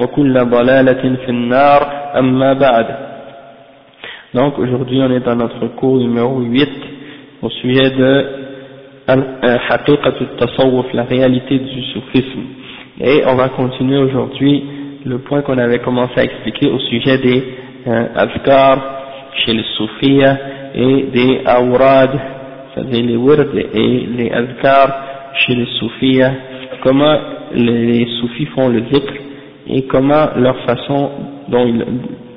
وكل ضلالة في النار أما بعد Donc aujourd'hui on est dans notre cours numéro 8 au sujet de Haqiqat al-Tasawwuf, la réalité du soufisme. Et on va continuer aujourd'hui le point qu'on avait commencé à expliquer au sujet des euh, azkar chez les soufis et des awrad, c'est-à-dire les wird et les azkar chez les soufis, comment les soufis font le zikr Et comment leur façon dont ils,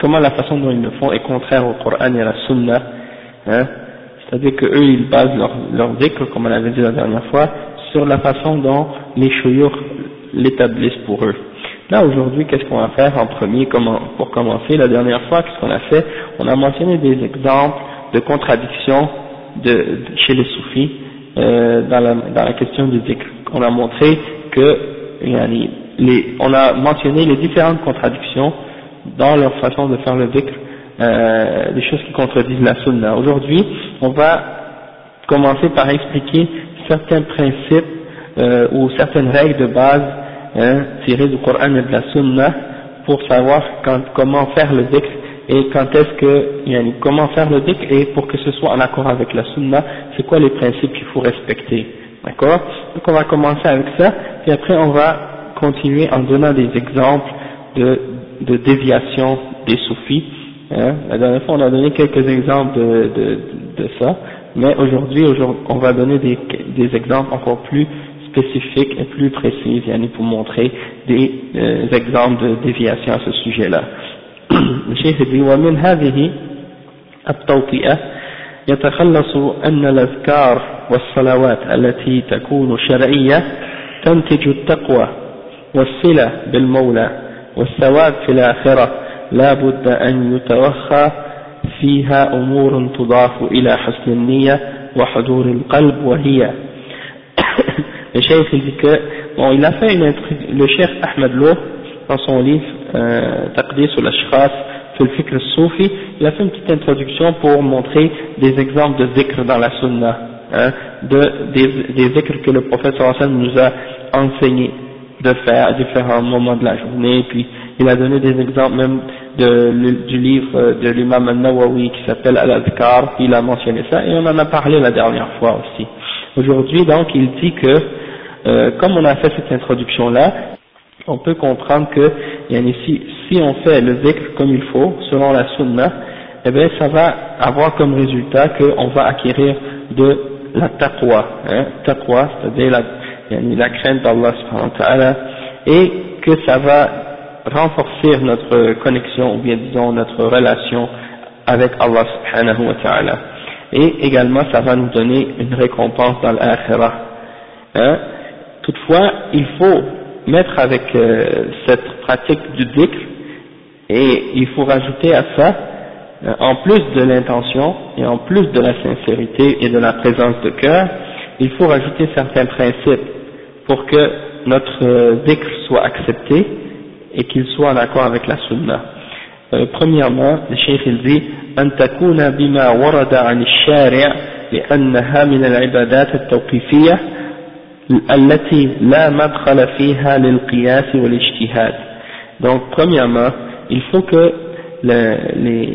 comment la façon dont ils le font est contraire au Coran et à la Sunna, hein, c'est-à-dire que eux ils basent leur, leur zikr, comme on avait dit la dernière fois, sur la façon dont les chouyours l'établissent pour eux. Là aujourd'hui, qu'est-ce qu'on va faire en premier comment, pour commencer? La dernière fois, qu'est-ce qu'on a fait? On a mentionné des exemples de contradictions de, chez les soufis euh, dans, la, dans la question du zikr. On a montré que les, on a mentionné les différentes contradictions dans leur façon de faire le zikr, euh, des choses qui contredisent la sunna. Aujourd'hui, on va commencer par expliquer certains principes euh, ou certaines règles de base hein, tirées du Coran et de la sunna pour savoir quand, comment faire le zikr et quand est-ce que, comment faire le dhikr et pour que ce soit en accord avec la sunna, c'est quoi les principes qu'il faut respecter. D'accord? Donc on va commencer avec ça, puis après on va continuer en donnant des exemples de, de déviation des soufis. Hein. La dernière fois on a donné quelques exemples de, de, de ça, mais aujourd'hui on va donner des, des exemples encore plus spécifiques et plus précis, pour montrer des euh, exemples de déviation à ce sujet-là. الشيخ يقول ومن هذه التوطئة يتخلص أن الأذكار والصلوات التي تكون شرعية تنتج التقوى والصلة بالمولى والثواب في الآخرة لا بد أن يتوخى فيها أمور تضاف إلى حسن النية وحضور القلب وهي الشيخ dit que bon il a fait une le cheikh Ahmed Loh dans son livre euh, Taqdis ou l'Ashkhas fil fikr soufi, il a fait une petite introduction pour montrer des exemples de zikr dans la sunna, hein, de, des, des zikrs que le prophète sallallahu nous a enseigné de faire à différents moments de la journée, puis il a donné des exemples même du livre de l'imam al-Nawawi qui s'appelle Al-Adhkar, il a mentionné ça, et on en a parlé la dernière fois aussi. Aujourd'hui donc il dit que, euh, comme on a fait cette introduction-là, on peut comprendre que si, si on fait le zikr comme il faut, selon la sunna, eh bien ça va avoir comme résultat qu'on va acquérir de la taqwa, hein, taqwa, c'est-à-dire la, la crainte d'Allah subhanahu et que ça va renforcer notre connexion, ou bien disons notre relation avec Allah subhanahu wa ta'ala. Et également ça va nous donner une récompense dans l'akhirah. Hein? Toutefois, il faut mettre avec euh, cette pratique du dhikr et il faut rajouter à ça euh, en plus de l'intention et en plus de la sincérité et de la présence de cœur il faut rajouter certains principes pour que notre euh, dhikr soit accepté et qu'il soit en accord avec la sunna euh, premièrement le cheikh il dit أن تكون بما ورد عن الشارع لأنها من العبادات التوقيفية التي لا مدخل فيها للقياس والاجتهاد donc premièrement il faut que le, les,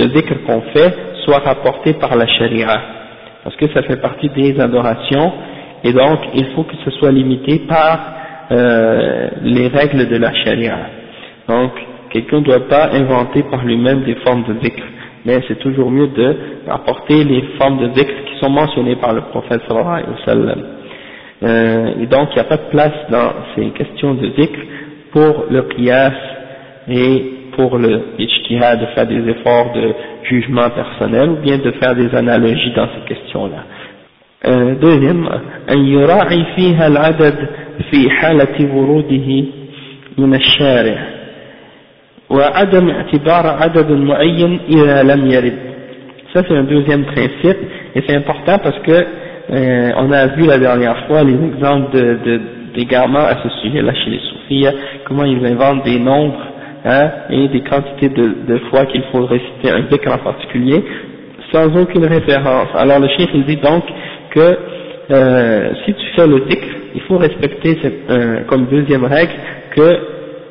le dhikr qu'on fait soit rapporté par la sharia parce que ça fait partie des adorations. Et donc il faut que ce soit limité par euh, les règles de la sharia donc quelqu'un ne doit pas inventer par lui-même des formes de dhikr mais c'est toujours mieux de rapporter les formes de dhikr qui sont mentionnées par le prophète sallallahu alayhi wa euh, et donc il n'y a pas de place dans ces questions de dhikr pour le qiyas et pour le ijtihad de faire des efforts de jugement personnel ou bien de faire des analogies dans ces questions-là. Euh, deuxième, أن يراعي فيها العدد في حالة وروده من الشارع وعدم اعتبار عدد معين إذا لم يرد. Ça c'est un deuxième principe et c'est important parce que euh, on a vu la dernière fois les exemples d'égarements de, de, à ce sujet-là chez les soufis, comment ils inventent des nombres hein, et des quantités de, fois qu'il faut réciter un dhikr en particulier, sans aucune référence. Alors le chef il dit donc que euh, si tu fais le dhikr, il faut respecter euh, comme deuxième règle que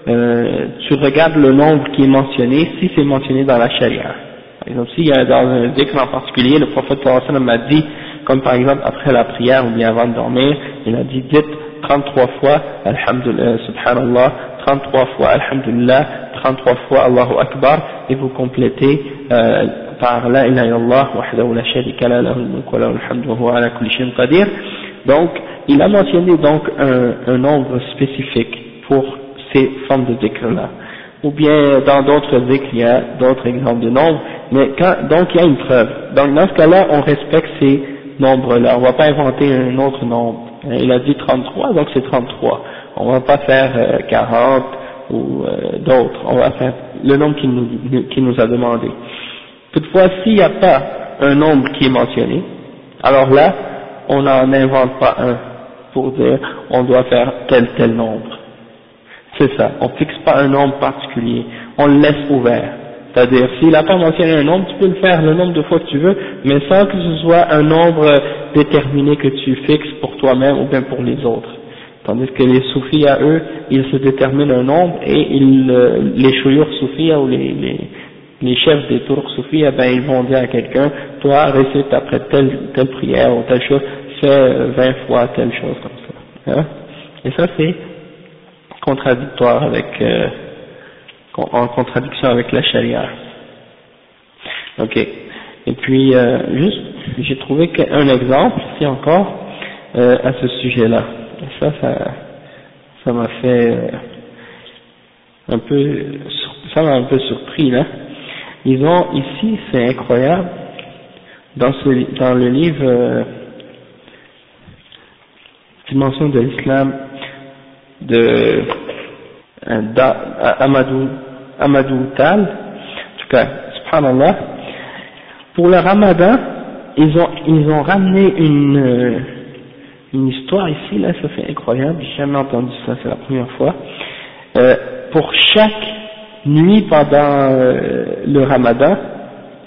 euh, tu regardes le nombre qui est mentionné si c'est mentionné dans la charia. Par exemple, s'il y a dans un dhikr en particulier, le prophète sallallahu m'a dit, comme par exemple après la prière ou bien avant de dormir, il a dit dites 33 fois Alhamdulillah, Subhanallah, 33 fois Alhamdulillah, 33 fois Allahu Akbar, et vous complétez euh, par La ilaha illallah, wahdahu la sharika la wa lahu al-hamdu wa huwa ala kulli shay'in qadir. Donc, il a mentionné donc un, un nombre spécifique pour ces formes de dhikr-là. Ou bien dans d'autres dhikr, il y a d'autres exemples de nombres, mais quand, donc il y a une preuve. Donc dans ce cas-là, on respecte ces nombres-là, on ne va pas inventer un autre nombre. Il a dit 33, donc c'est 33. On ne va pas faire euh, 40 ou euh, d'autres, on va faire le nombre qu'il nous, qui nous a demandé. Toutefois, s'il n'y a pas un nombre qui est mentionné, alors là, on n'en invente pas un pour dire on doit faire tel tel nombre. C'est ça, on fixe pas un nombre particulier, on le laisse ouvert. C'est-à-dire, s'il n'a pas mentionné un nombre, tu peux le faire le nombre de fois que tu veux, mais sans que ce soit un nombre déterminé que tu fixes pour toi-même ou bien pour les autres. Tandis que les soufis à eux, ils se déterminent un nombre et ils, euh, les chouyours soufis ou les, chefs des tours soufis, eh ben, ils vont dire à quelqu'un, toi récite après telle, prière ou telle chose, fais 20 fois telle chose comme ça. Hein et ça c'est contradictoire avec, euh, en contradiction avec la charia. Ok. Et puis, euh, juste, j'ai trouvé un exemple ici encore euh, à ce sujet-là. Ça, ça, ça m'a fait euh, un peu, ça m'a un peu surpris là. Ils ont ici, c'est incroyable, dans, le livre euh, Dimension de l'islam de euh, Amadou, Tal, en tout cas, subhanallah, pour le ramadan, ils ont, ils ont ramené une, une histoire ici, là, ça fait incroyable, j'ai jamais entendu ça, c'est la première fois. Euh, pour chaque nuit pendant euh, le ramadan,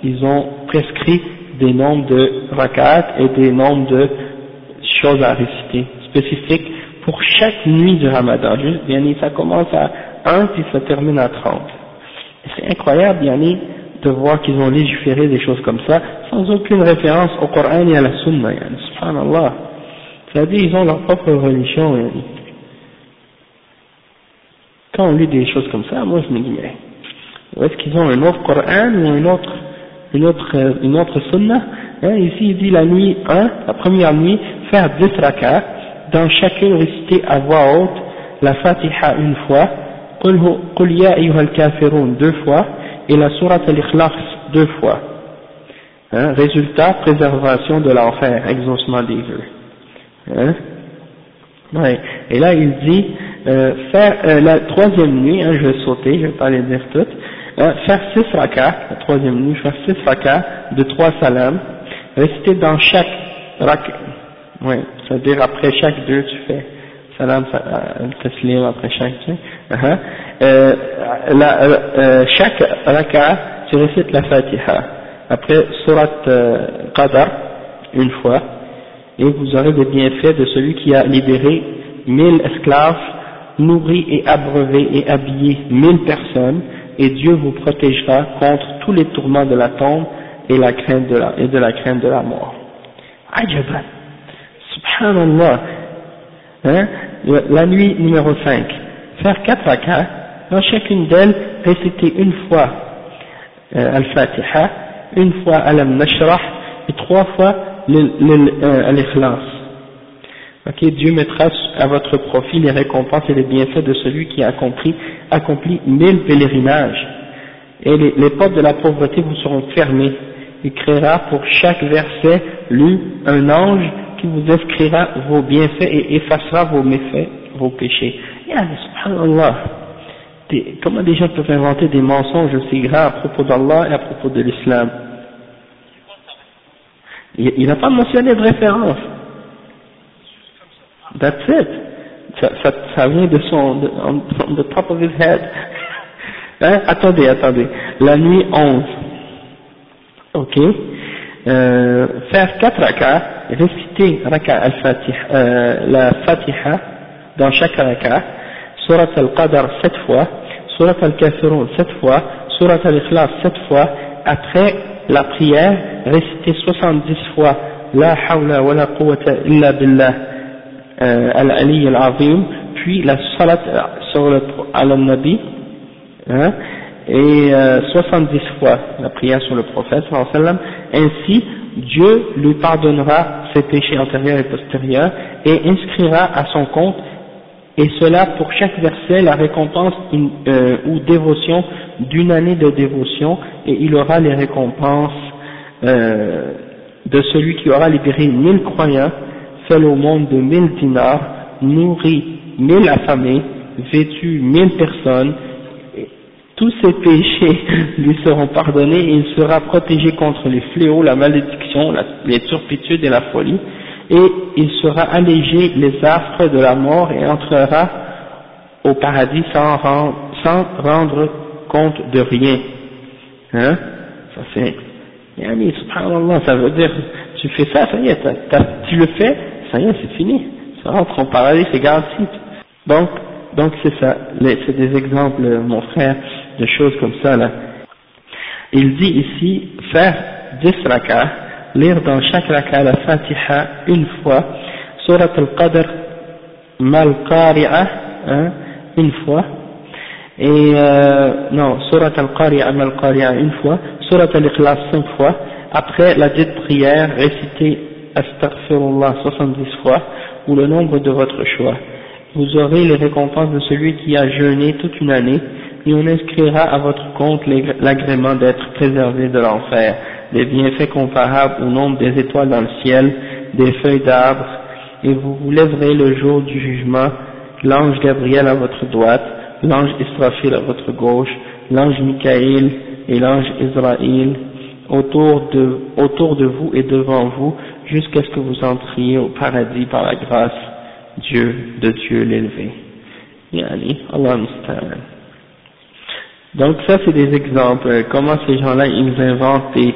ils ont prescrit des nombres de rak'at et des nombres de choses à réciter spécifiques pour chaque nuit du ramadan. Juste, yani, ça commence à 1 puis ça termine à 30. C'est incroyable, yani, de voir qu'ils ont légiféré des choses comme ça, sans aucune référence au Coran et à la Sunna, subhanallah. C'est-à-dire, ils ont leur propre religion, yani. Quand on lit des choses comme ça, moi je me dis, mais, est-ce qu'ils ont un autre Coran ou un autre, une autre, une autre Sunna hein, Ici, il dit la nuit 1, la première nuit, faire 10 rakats, dans chacune réciter à voix haute la Fatiha une fois, Qul ya ayyuhal kafirun deux fois, et la Surat al-Ikhlas deux fois. Hein, résultat, préservation de l'enfer, exaucement des vœux. Hein? Ouais. Et là, il dit, euh, faire euh, la troisième nuit, hein, je vais sauter, je vais pas les dire toutes, hein, faire six rakats, la troisième nuit, faire six rakats de trois salams, réciter dans chaque rakat, ouais, c'est-à-dire après chaque deux, tu fais salam, euh, taslim après chaque, tu sais. Uh-huh. euh, la, euh, chaque raka, tu récites la fatiha. Après surat euh, qadar, une fois. Et vous aurez des bienfaits de celui qui a libéré mille esclaves, nourri et abreuvé et habillé mille personnes, et Dieu vous protégera contre tous les tourments de la tombe et, la crainte de la, et de la crainte de la mort. Ajaban. Subhanallah. Hein? La nuit numéro 5. Faire quatre rakats, dans chacune d'elles, réciter une fois euh, Al-Fatiha, une fois Alam Nashrah, et trois fois euh, Al-Ikhlas. Ok, Dieu mettra à votre profit les récompenses et les bienfaits de celui qui a accompli, accompli mille pèlerinages. Et les, portes de la pauvreté vous seront fermées. Il créera pour chaque verset lu un ange qui vous inscrira vos bienfaits et effacera vos méfaits, vos péchés. Ya, subhanallah. Comment des gens peuvent inventer des mensonges aussi graves à propos d'Allah et à propos de l'islam? Il n'a pas mentionné de référence. That's it. Ça, vient de son, from the top of his head. hein? Attendez, attendez. La nuit 11. Ok. Euh, faire quatre rakats, réciter raka al-Fatiha, euh, la Fatiha dans chaque raka, surat al-Qadr sept fois, surat al-Kafirun sept fois, surat al-Ikhlas sept fois, après la prière, réciter 70 fois la hawla wa la quwwata illa billah euh, al-Ali al-Azim, puis la salat sur le, al-Nabi, hein, et euh, 70 fois la prière sur le prophète, ainsi Dieu lui pardonnera ses péchés antérieurs et postérieurs et inscrira à son compte, et cela pour chaque verset, la récompense euh, ou dévotion d'une année de dévotion, et il aura les récompenses euh, de celui qui aura libéré mille croyants, fait au monde de mille dinars, nourri mille affamés, vêtu mille personnes, tous ses péchés lui seront pardonnés et il sera protégé contre les fléaux, la malédiction, les turpitudes et la folie, et il sera allégé les affres de la mort et entrera au paradis sans rendre, sans rendre compte de rien. Hein? Ça c'est, yani, subhanallah, ça veut dire, tu fais ça, ça y est, tu le fais, ça y est, c'est fini, ça rentre au paradis, c'est garanti. Donc, donc c'est ça, c'est des exemples, mon frère, de choses comme ça là. Il dit ici faire 10 rak'ah, lire dans chaque rak'ah la Fatiha une fois, Surat al-Qadr mal qari'ah hein, une fois, et euh, non, Surat al-Qari'ah mal qari'ah une fois, Surat al-Ikhlas cinq fois, après la dite prière, réciter Astaghfirullah 70 fois, ou le nombre de votre choix. Vous aurez les récompenses de celui qui a jeûné toute une année, et on inscrira à votre compte l'agrément d'être préservé de l'enfer, des bienfaits comparables au nombre des étoiles dans le ciel, des feuilles d'arbres, et vous vous lèverez le jour du jugement, l'ange Gabriel à votre droite, l'ange Israfil à votre gauche, l'ange Michael et l'ange Israël autour de, autour de vous et devant vous, jusqu'à ce que vous entriez au paradis par la grâce Dieu, de Dieu l'élevé. Donc ça c'est des exemples, comment ces gens-là ils inventent des,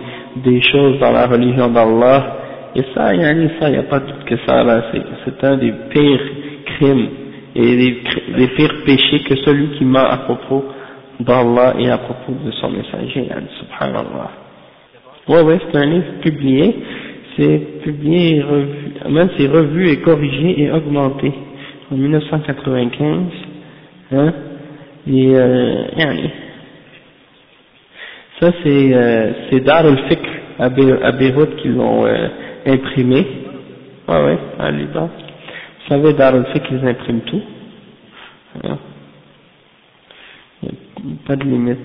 choses dans la religion d'Allah, et ça, il n'y a pas de doute que ça c'est un des pires crimes et des, pires péchés que celui qui ment à propos d'Allah et à propos de son messager, subhanallah. Ouais, ouais, c'est un livre publié, c'est publié, revu, même c'est revu et corrigé et augmenté en 1995, hein, et euh, ça, c'est euh, Dar al-Fikr à, Beyrouth qui l'ont euh, imprimé. Ah ouais, à Liban. Vous savez, Dar al-Fikr, ils impriment tout. A pas de limite.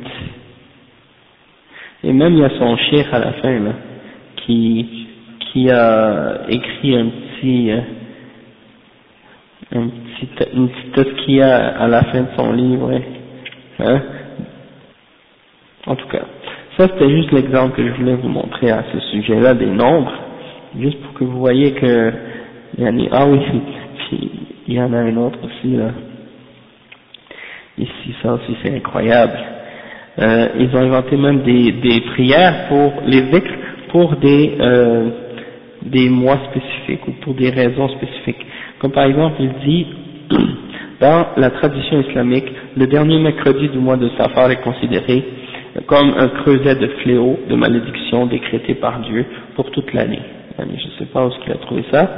Et même il y a son chef à la fin, là, qui, qui a écrit un petit, euh, un petit, une petite a à la fin de son livre, hein? En tout cas. Ça, c'était juste l'exemple que je voulais vous montrer à ce sujet-là des nombres, juste pour que vous voyez que, il y en a, ah oui, il y en a un autre aussi, là. Ici, ça aussi, c'est incroyable. Euh, ils ont inventé même des, des prières pour les pour des, euh, des mois spécifiques ou pour des raisons spécifiques. Comme par exemple, il dit, dans la tradition islamique, le dernier mercredi du mois de Safar est considéré comme un creuset de fléau, de malédiction décrété par Dieu pour toute l'année. Je ne sais pas où qu'il a trouvé ça.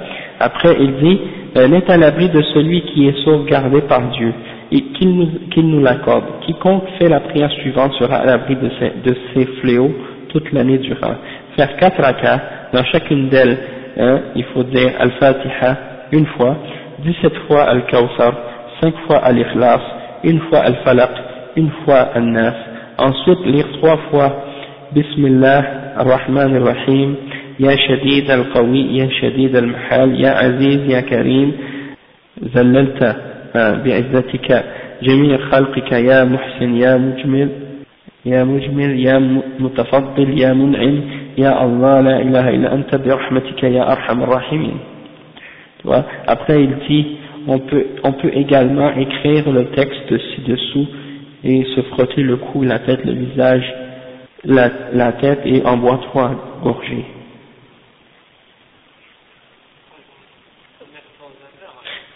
Après, il dit, euh, n'est à l'abri de celui qui est sauvegardé par Dieu et qu'il nous, nous l'accorde. Quiconque fait la prière suivante sera à l'abri de de ces fléaux toute l'année durant. Faire quatre rakas, dans chacune d'elles, hein, il faut dire Al-Fatiha une fois, 17 fois Al-Kawthar, 5 fois Al-Ikhlas, une fois Al-Falaq, une fois Al-Nas. Ensuite, lire trois fois Bismillah ar-Rahman ar-Rahim, Ya Shadid al-Qawi, Ya Shadid al-Mahal, Ya Aziz, Ya Karim, زللت بعزتك جميع خلقك يا محسن يا مجمل يا مجمل يا متفضل يا منعم يا الله لا إله إلا أنت برحمتك يا أرحم الراحمين Après il dit on peut, on peut également écrire le texte ci-dessous et se frotter le cou, la tête, le visage, la, la tête et en boire trois gorgées.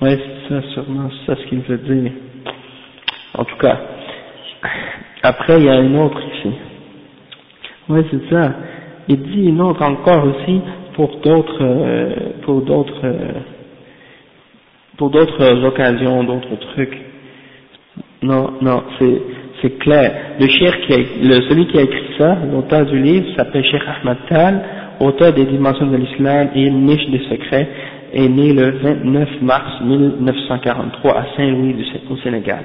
Oui, c'est ça, sûrement, c'est ça ce qu'il veut dire. En tout cas, après il y a une autre ici. Oui, c'est ça. Il dit une autre encore aussi pour d'autres, euh, pour d'autres, euh, pour d'autres occasions, d'autres trucs. Non, non, c'est, clair. Le qui a, le, celui qui a écrit ça, l'auteur du livre, s'appelle Cheikh Ahmad Tal, auteur des dimensions de l'islam et niche des secrets, est né le 29 mars 1943 à Saint-Louis au Sénégal.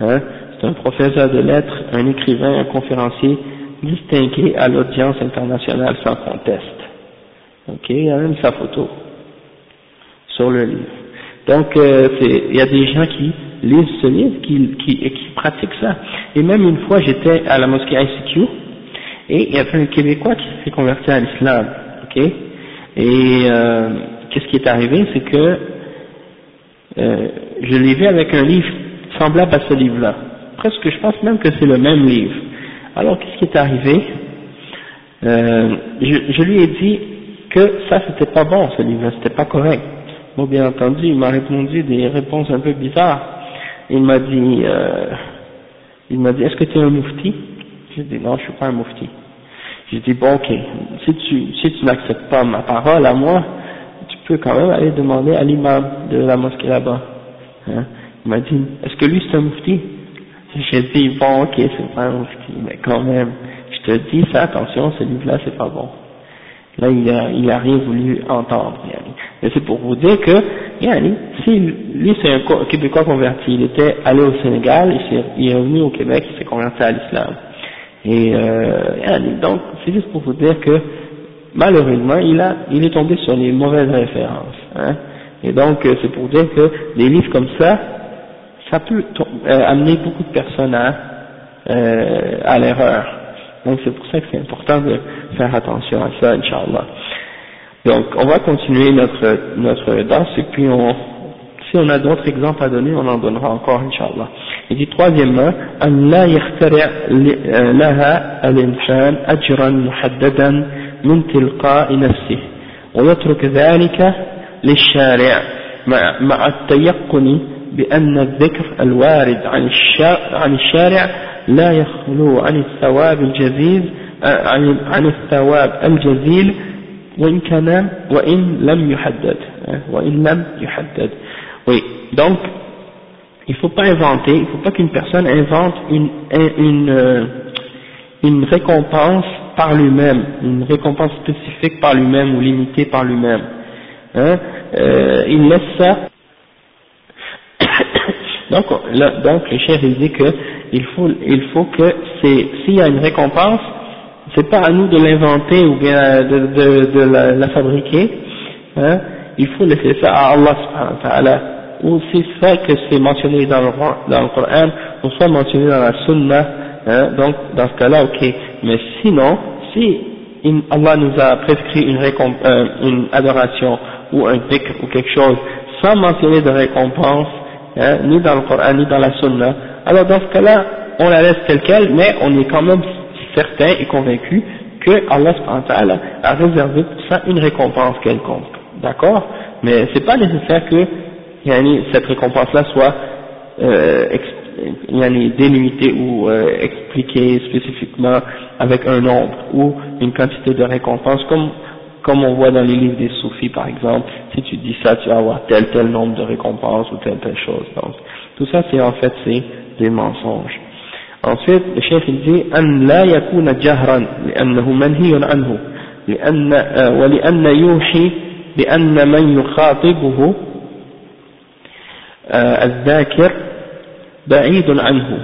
Hein? C'est un professeur de lettres, un écrivain, un conférencier distingué à l'audience internationale sans conteste. Ok, il y a même sa photo sur le livre. Donc, euh, il y a des gens qui lisent ce livre, qui, qui, qui pratiquent ça. Et même une fois, j'étais à la mosquée ICQ, et il y avait un Québécois qui s'est converti à l'islam. Et euh, qu'est-ce qui est arrivé, c'est que euh, je l'ai vu avec un livre semblable à ce livre-là. Presque, je pense même que c'est le même livre. Alors, qu'est-ce qui est arrivé? Je, je, lui ai dit que ça, c'était pas bon, ce livre-là, c'était pas correct. Bon, bien entendu, il m'a répondu des réponses un peu bizarres. Il m'a dit, euh, il m'a dit, est-ce que tu es un moufti? J'ai dit, non, je suis pas un moufti. J'ai dit, bon, ok, si tu, si tu n'acceptes pas ma parole à moi, peux quand même aller demander à l'imam de la mosquée là-bas. Hein. Il m'a dit, est-ce que lui c'est un mufti J'ai dit, bon ok, c'est pas un mufti, mais quand même, je te dis, fais attention, ce livre-là c'est pas bon. Là, il a, il a rien voulu entendre. Mais c'est pour vous dire que, yani, si lui c'est un Québécois converti, il était allé au Sénégal, il est, revenu au Québec, il s'est converti à l'islam. Et euh, donc, c'est juste pour vous dire que malheureusement, il, a, il est tombé sur les mauvaises références. Hein. Et donc, euh, c'est pour dire que des livres comme ça, ça peut euh, amener beaucoup de personnes à, euh, à l'erreur. Donc, c'est pour ça que c'est important de faire attention à ça, Inch'Allah. Donc, on va continuer notre, notre danse et puis on, si on a d'autres exemples à donner, on en donnera encore, Inch'Allah. Il dit troisièmement, أن لا يخترع لها الإنسان أجرا محددا من تلقاء نفسه ويترك ذلك للشارع مع, مع التيقن بأن الذكر الوارد عن, عن الشارع لا يخلو عن الثواب الجزيل عن, عن الثواب الجزيل وإن كان وإن لم يحدد وإن لم يحدد oui donc il ne faut pas inventer il ne faut pas qu'une personne invente une, une, euh, une récompense par lui-même, une récompense spécifique par lui-même ou limitée par lui-même. Hein, euh, il laisse ça. donc, là, donc le chef il dit que il faut, il faut que c'est, s'il y a une récompense, c'est pas à nous de l'inventer ou bien de, la, fabriquer. Hein, il faut laisser ça à Allah subhanahu wa ta'ala. Ou si c'est que c'est mentionné dans le, dans le Coran, ou soit mentionné dans la Sunna, hein, donc dans ce cas-là, ok. Mais sinon, si Allah nous a prescrit une, euh, une adoration ou un dhikr ou quelque chose sans mentionner de récompense, hein, ni dans le Coran ni dans la Sunna, alors dans ce cas-là, on la laisse telle qu'elle, mais on est quand même certain et convaincu que Allah a réservé pour ça une récompense quelconque, d'accord? Mais c'est pas nécessaire que cette récompense-là soit euh, délimitée ou euh, expliquée spécifiquement avec un nombre ou une quantité de récompense, comme on voit dans les livres des soufis par exemple, si tu dis ça, tu vas avoir tel tel nombre de récompenses ou telle telle chose. Donc, tout ça c'est en fait c'est des mensonges. Ensuite, le chef il dit أن لا يكون جهرا لأنه منهي عنه لأن ولأن يوحي بأن من يخاطبه الذاكر بعيد عنه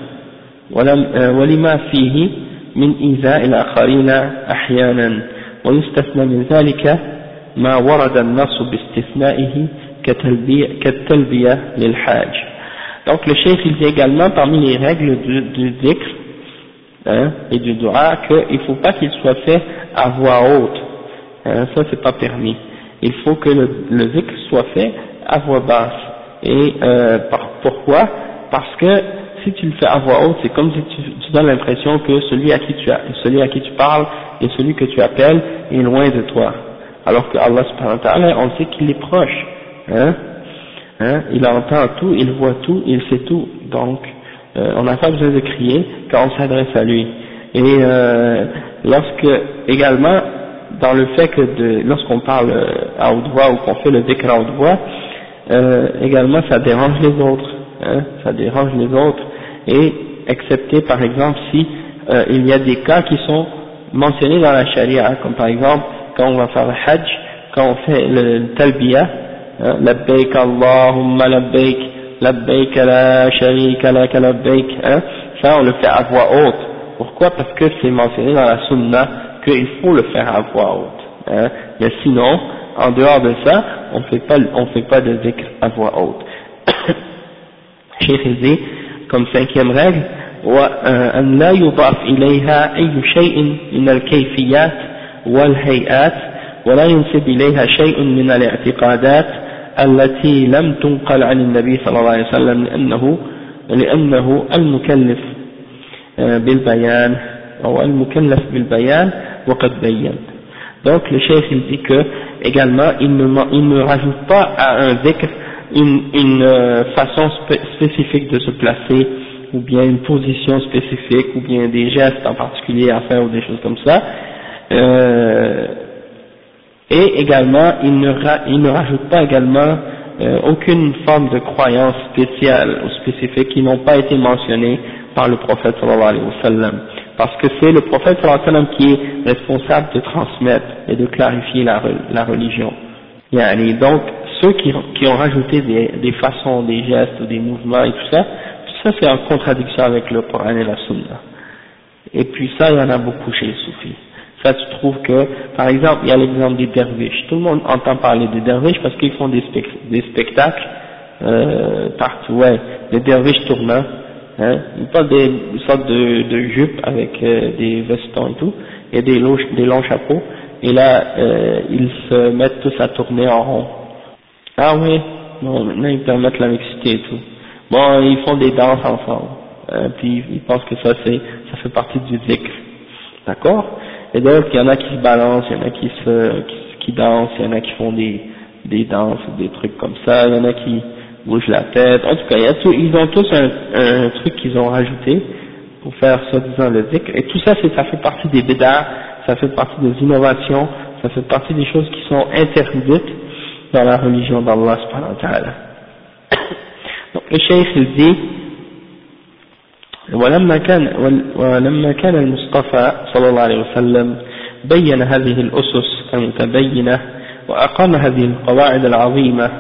ولم ولما فيه من إيذاء الآخرين أحيانا. ويستثنى من ذلك ما ورد النص باستثنائه كالتلبية للحاج. Donc le chef il dit également parmi les règles du, du hein, et du dua qu'il ne faut pas qu'il soit fait à voix haute. Hein, ça c'est pas permis. Il faut que le, le soit fait à voix basse. Et euh, par, pourquoi? Parce que si tu le fais à voix haute, c'est comme si tu, tu donnes l'impression que celui à qui tu as, celui à qui tu parles et celui que tu appelles est loin de toi. Alors que Allah subhanahu wa ta'ala, on sait qu'il est proche. Hein Hein, il entend tout, il voit tout, il sait tout, donc euh, on n'a pas besoin de crier quand on s'adresse à lui. Et euh, lorsque également dans le fait que lorsqu'on parle euh, à haute voix ou qu'on fait le dhikr à haute voix, également ça dérange les autres, hein, ça dérange les autres, et excepté par exemple si il y a des cas qui sont mentionnés dans la charia, comme par exemple quand on va faire le hajj, quand on fait le, le talbiyah, labbaik Allahumma labbaik, labbaik la sharika lak labbaik, hein, ça on le fait à voix haute. Pourquoi Parce que c'est mentionné dans la sunna qu'il faut le faire à voix haute. Hein. Mais sinon, en dehors de ça, on fait pas, on fait pas de dhikr à voix haute. Cheikh dit, comme cinquième règle, وأن لا يضاف إليها أي شيء من الكيفيات والهيئات ولا ينسب إليها شيء من الاعتقادات التي لم تنقل عن النبي صلى الله عليه وسلم لأنه لأنه المكلف بالبيان أو المكلف بالبيان وقد بين donc le chef il dit que également il ne, il ne rajoute pas à un dhikr une, une euh, façon spé spécifique de se placer ou bien une position spécifique ou bien des gestes en particulier à faire ou des choses comme ça euh, et également il ne, il ne rajoute pas également euh, aucune forme de croyance spéciale ou spécifique qui n'ont pas été mentionnées par le prophète sallallahu alayhi wa sallam. Parce que c'est le prophète sallallahu alayhi wa sallam qui est responsable de transmettre et de clarifier la, religion. Yani, donc ceux qui, ont rajouté des, des, façons, des gestes ou des mouvements et tout ça tout ça c'est en contradiction avec le Coran et la Sunna. Et puis ça il y en a beaucoup chez les soufis ça tu trouves que, par exemple, il y a l'exemple des derviches. Tout le monde entend parler des derviches parce qu'ils font des, spectacles euh, partout, ouais, des derviches tournants. Hein, ils portent des, sortes de, de jupes avec euh, des vestons et tout, et des longs, des longs chapeaux, et là, euh, ils se mettent tous à tourner en rond. Ah oui, bon, maintenant ils permettent la mixité et tout. Bon, ils font des danses ensemble, hein, puis ils pensent que ça c'est, ça fait partie du zikr. D'accord? Et donc, il y en a qui se balancent, il y en a qui se, qui, dansent, il y en a qui font des, des danses ou des trucs comme ça, il y en a qui bougent la tête. En tout cas, il y a tout, ils ont tous un, un truc qu'ils ont rajouté pour faire soi-disant le dhikr. Et tout ça, ça fait partie des bédards, ça fait partie des innovations, ça fait partie des choses qui sont interdites dans la religion d'Allah subhanahu. Donc, le cheikh, il dit, ولما كان ولما كان المصطفى صلى الله عليه وسلم بين هذه الأسس المتبينة وأقام هذه القواعد العظيمة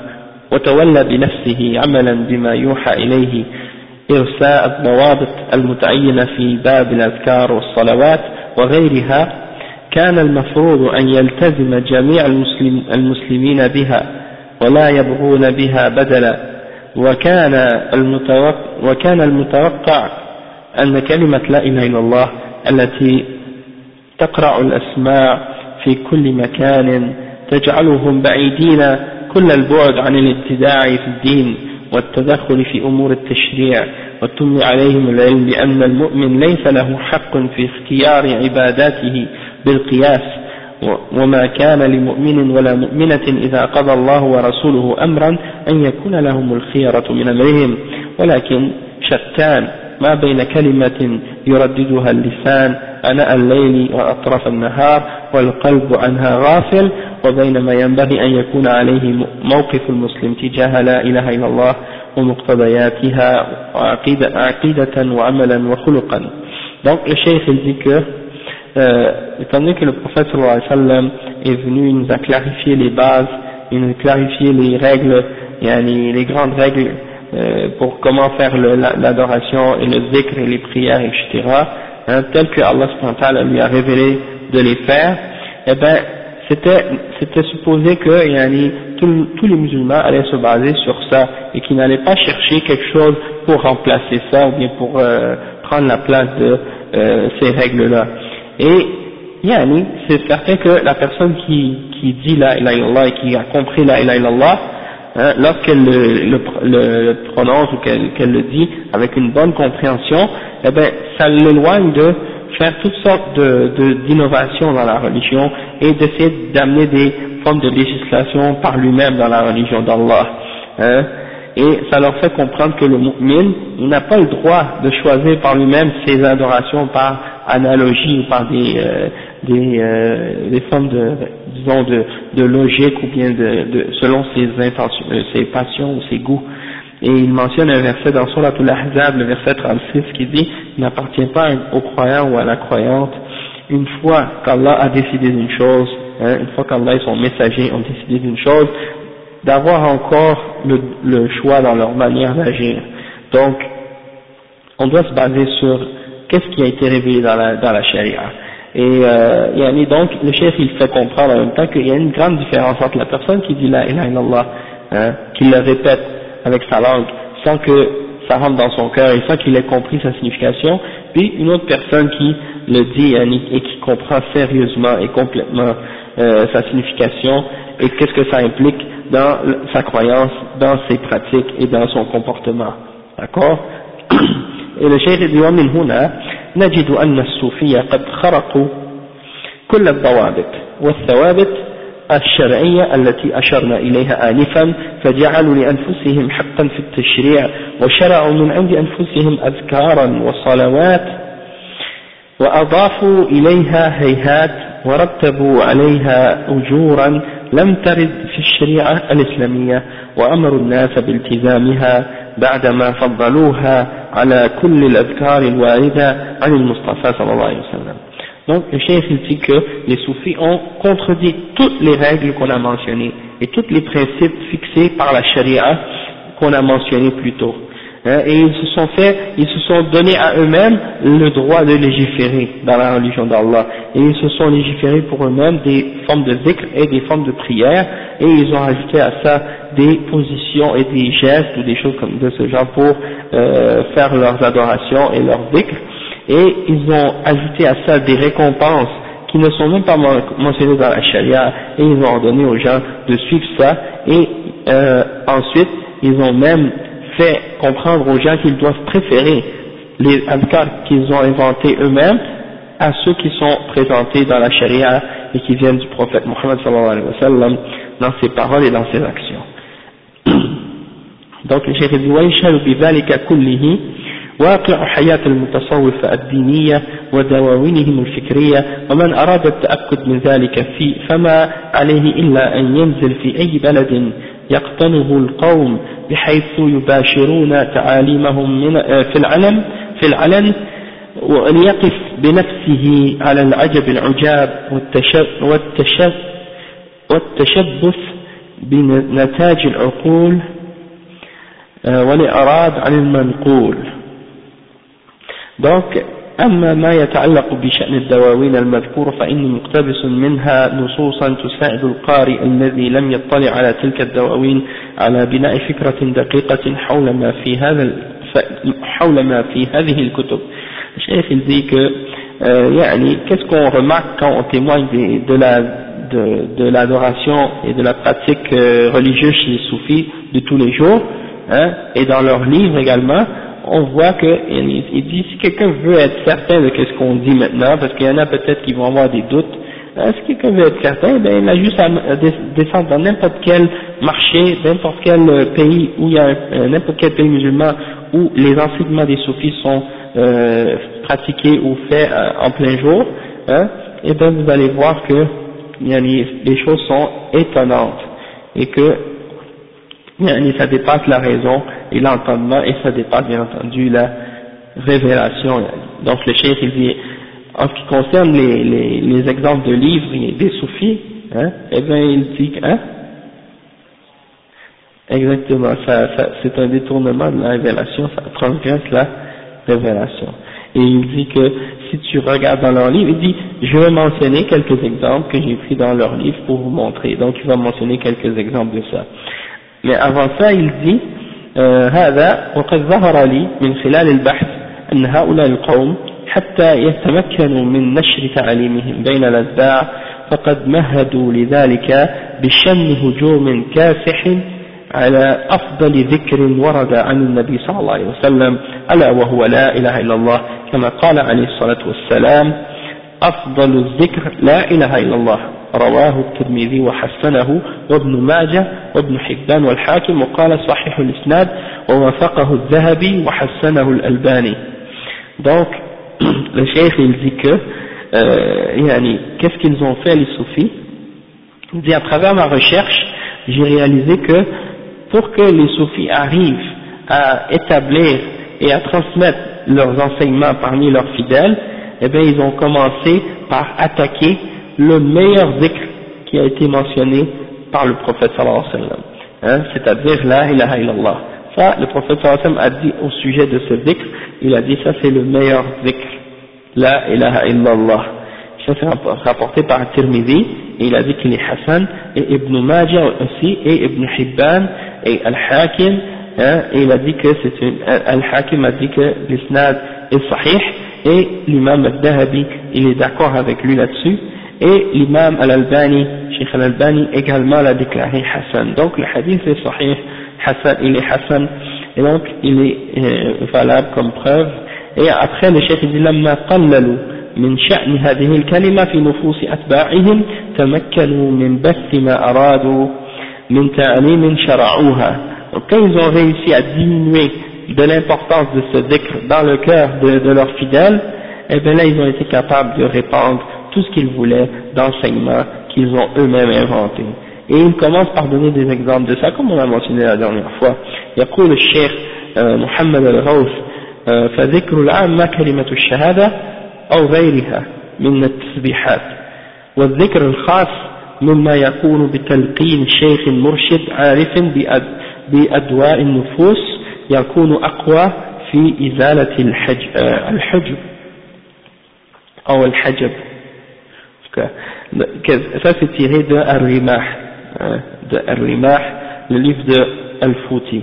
وتولى بنفسه عملا بما يوحى إليه إرساء الضوابط المتعينة في باب الأذكار والصلوات وغيرها كان المفروض أن يلتزم جميع المسلم المسلمين بها ولا يبغون بها بدلا وكان وكان المتوقع أن كلمة لا إله إلا الله التي تقرأ الأسماء في كل مكان تجعلهم بعيدين كل البعد عن الابتداع في الدين والتدخل في أمور التشريع وتملي عليهم العلم بأن المؤمن ليس له حق في اختيار عباداته بالقياس وما كان لمؤمن ولا مؤمنة إذا قضى الله ورسوله أمرا أن يكون لهم الخيرة من أمرهم ولكن شتان ما بين كلمة يرددها اللسان أناء الليل وأطراف النهار والقلب عنها غافل وبين ما ينبغي أن يكون عليه موقف المسلم تجاه لا إله إلا الله ومقتضياتها عقيدة وعملا وخلقا donc le cheikh il dit que euh, étant donné que le prophète sallallahu alayhi wa sallam est venu il nous a clarifié les bases il nous a clarifié les règles yani les grandes règles euh, pour comment faire l'adoration et le zikr et les prières etc hein, tel que Allah lui a révélé de les faire eh ben c'était c'était supposé que yani, tous les musulmans allaient se baser sur ça et qu'ils n'allaient pas chercher quelque chose pour remplacer ça ou bien pour euh, prendre la place de euh, ces règles-là. Et yani, c'est certain que la personne qui, qui dit la ilaha et qui a compris la ilaha hein, lorsqu'elle le, prononce ou qu'elle le dit avec une bonne compréhension, eh ben, ça l'éloigne de faire toutes sortes d'innovations dans la religion et d'essayer d'amener des formes de législation par lui-même dans la religion d'Allah. Hein, et ça leur fait comprendre que le mu'min, n'a pas le droit de choisir par lui-même ses adorations par analogie ou par des, euh, des, euh, des formes de, disons, de, de logique ou bien de, de selon ses intentions, euh, ses passions ou ses goûts. Et il mentionne un verset dans Suratul Ahzab, le verset 36, qui dit « Il n'appartient pas au croyant ou à la croyante, une fois qu'Allah a décidé d'une chose, hein, une fois qu'Allah et son messager ont décidé d'une chose, d'avoir encore le, le, choix dans leur manière d'agir. Donc, on doit se baser sur qu'est-ce qui a été révélé dans la, dans la charia. Et euh, donc, le chef il fait comprendre en même temps qu'il y a une grande différence entre la personne qui dit la ilaha illallah, hein, qui le répète avec sa langue, sans que ça rentre dans son cœur et sans qu'il ait compris sa signification, puis une autre personne qui le dit et qui comprend sérieusement et complètement euh, sa signification et qu'est-ce que ça implique dans sa croyance, dans ses pratiques et dans son comportement. D'accord? Cheikh dit ومن هنا نجد أن الصوفية قد خرقوا كل الضوابط والثوابت الشرعية التي أشرنا إليها آنفا فجعلوا لأنفسهم حقا في التشريع وشرعوا من عند أنفسهم أذكارا وصلوات وأضافوا إليها هيهات ورتبوا عليها أجورا لم ترد في الشريعة الإسلامية وأمروا الناس بالتزامها بعدما فضلوها على كل الأذكار الواردة عن المصطفى صلى الله عليه وسلم Donc le chef il dit que les soufis ont contredit toutes les règles qu'on a mentionnées et tous les principes fixés par la charia qu'on a mentionnés plus tôt. Hein, et ils se sont fait, ils se sont donné à eux-mêmes le droit de légiférer dans la religion d'Allah. Et ils se sont légiférés pour eux-mêmes des formes de zikr et des formes de prière, et ils ont ajouté à ça des positions et des gestes ou des choses comme de ce genre pour euh, faire leurs adorations et leurs zikr. Et ils ont ajouté à ça des récompenses qui ne sont même pas mentionnées dans la charia, et ils ont ordonné aux gens de suivre ça, et euh, ensuite ils ont même fait comprendre aux gens qu'ils doivent préférer les adhkars qu'ils ont inventés eux-mêmes à ceux qui sont présentés dans la charia et qui viennent du prophète Mohammed sallallahu alayhi wa sallam dans ses paroles et dans ses actions. Donc le cheikh dit ويشهد بذلك كله واقع حياة المتصوفة الدينية ودواوينهم الفكرية ومن أراد التأكد من ذلك في فما عليه إلا أن ينزل في أي بلد يقتنه القوم بحيث يباشرون تعاليمهم من في العلن في العلن وأن يقف بنفسه على العجب العجاب والتشبث بنتاج العقول والإعراض عن المنقول. donc أما ما يتعلق بشأن الدواوين المذكورة فإني مقتبس منها نصوصا تساعد القارئ الذي لم يطلع على تلك الدواوين على بناء فكرة دقيقة حول ما في هذا حول ما في هذه الكتب. الشيخ dit que euh, يعني qu'est-ce qu'on remarque quand on témoigne de, de la de, de l'adoration et de la pratique euh, religieuse chez les soufis de tous les jours? Hein, et dans leurs livres également on voit que, il dit, si quelqu'un veut être certain de ce qu'on dit maintenant, parce qu'il y en a peut-être qui vont avoir des doutes, hein, si quelqu'un veut être certain, ben, il a juste à descendre dans n'importe quel marché, n'importe quel euh, pays où il y a euh, n'importe quel pays musulman où les enseignements des soufis sont euh, pratiqués ou faits en plein jour, hein, et ben vous allez voir que les choses sont étonnantes et que ça dépasse la raison et l'entendement et ça dépasse bien entendu la révélation. Donc le cheikh il dit, en ce qui concerne les, les, les exemples de livres des soufis, hein, eh bien il dit, hein, exactement, ça, ça, c'est un détournement de la révélation, ça transgresse la révélation. Et il dit que si tu regardes dans leur livre, il dit, je vais mentionner quelques exemples que j'ai pris dans leur livre pour vous montrer. Donc il va mentionner quelques exemples de ça. Mais avant ça, il dit, هذا وقد ظهر لي من خلال البحث أن هؤلاء القوم حتى يتمكنوا من نشر تعليمهم بين الأتباع فقد مهدوا لذلك بشن هجوم كاسح على أفضل ذكر ورد عن النبي صلى الله عليه وسلم ألا وهو لا إله إلا الله كما قال عليه الصلاة والسلام أفضل الذكر لا إله إلا الله رواه الترمذي وحسنه وابن ماجه وابن حبان والحاكم وقال صحيح الإسناد ووافقه الذهبي وحسنه الألباني donc le cheikh il dit que euh, qu'est-ce qu'ils ont fait les soufis il dit à travers ma recherche j'ai réalisé que pour que les soufis arrivent à établir et à transmettre leurs enseignements parmi leurs fidèles eh bien ils ont commencé par attaquer le meilleur zikr qui a été mentionné par le prophète sallallahu alayhi wa sallam, hein, c'est-à-dire la ilaha illallah. Ça, le prophète sallallahu alayhi wa sallam a dit au sujet de ce zikr, il a dit ça c'est le meilleur zikr, la ilaha illallah. Ça c'est rapporté par Tirmidhi, et il a dit qu'il est Hassan, et Ibn Majah aussi, et Ibn Hibban, et Al-Hakim, hein, et il a dit que c'est Al-Hakim a dit que l'isnad est sahih, et l'imam al-Dahabi, il est d'accord avec lui là-dessus, et l'imam al-Albani, Sheikh al-Albani également l'a déclaré Hassan. Donc le hadith est sahih, Hassan, il est Hassan, et donc il est euh, valable comme preuve. Et après le Cheikh dit لما قللوا من شأن هذه الكلمة في نفوس أتباعهم تمكنوا من بث ما أرادوا من تعليم شرعوها. Donc quand ils ont réussi à diminuer de l'importance de ce dhikr dans le cœur de, de leurs fidèles, et eh bien là ils ont été capables de répandre tout ce qu'ils voulaient d'enseignement qu'ils ont eux-mêmes inventé. Et il commence par donner des exemples de ça, comme on a mentionné la dernière fois. يقول الشيخ محمد الغوث فذكر العامة كلمة الشهادة أو غيرها من التسبيحات والذكر الخاص مما يكون بتلقين شيخ مرشد عارف بأدواء النفوس يكون أقوى في إزالة الحجب أو الحجب ça c'est tiré de Ar-Rimah, hein, de Ar-Rimah, le livre de Al-Fouti.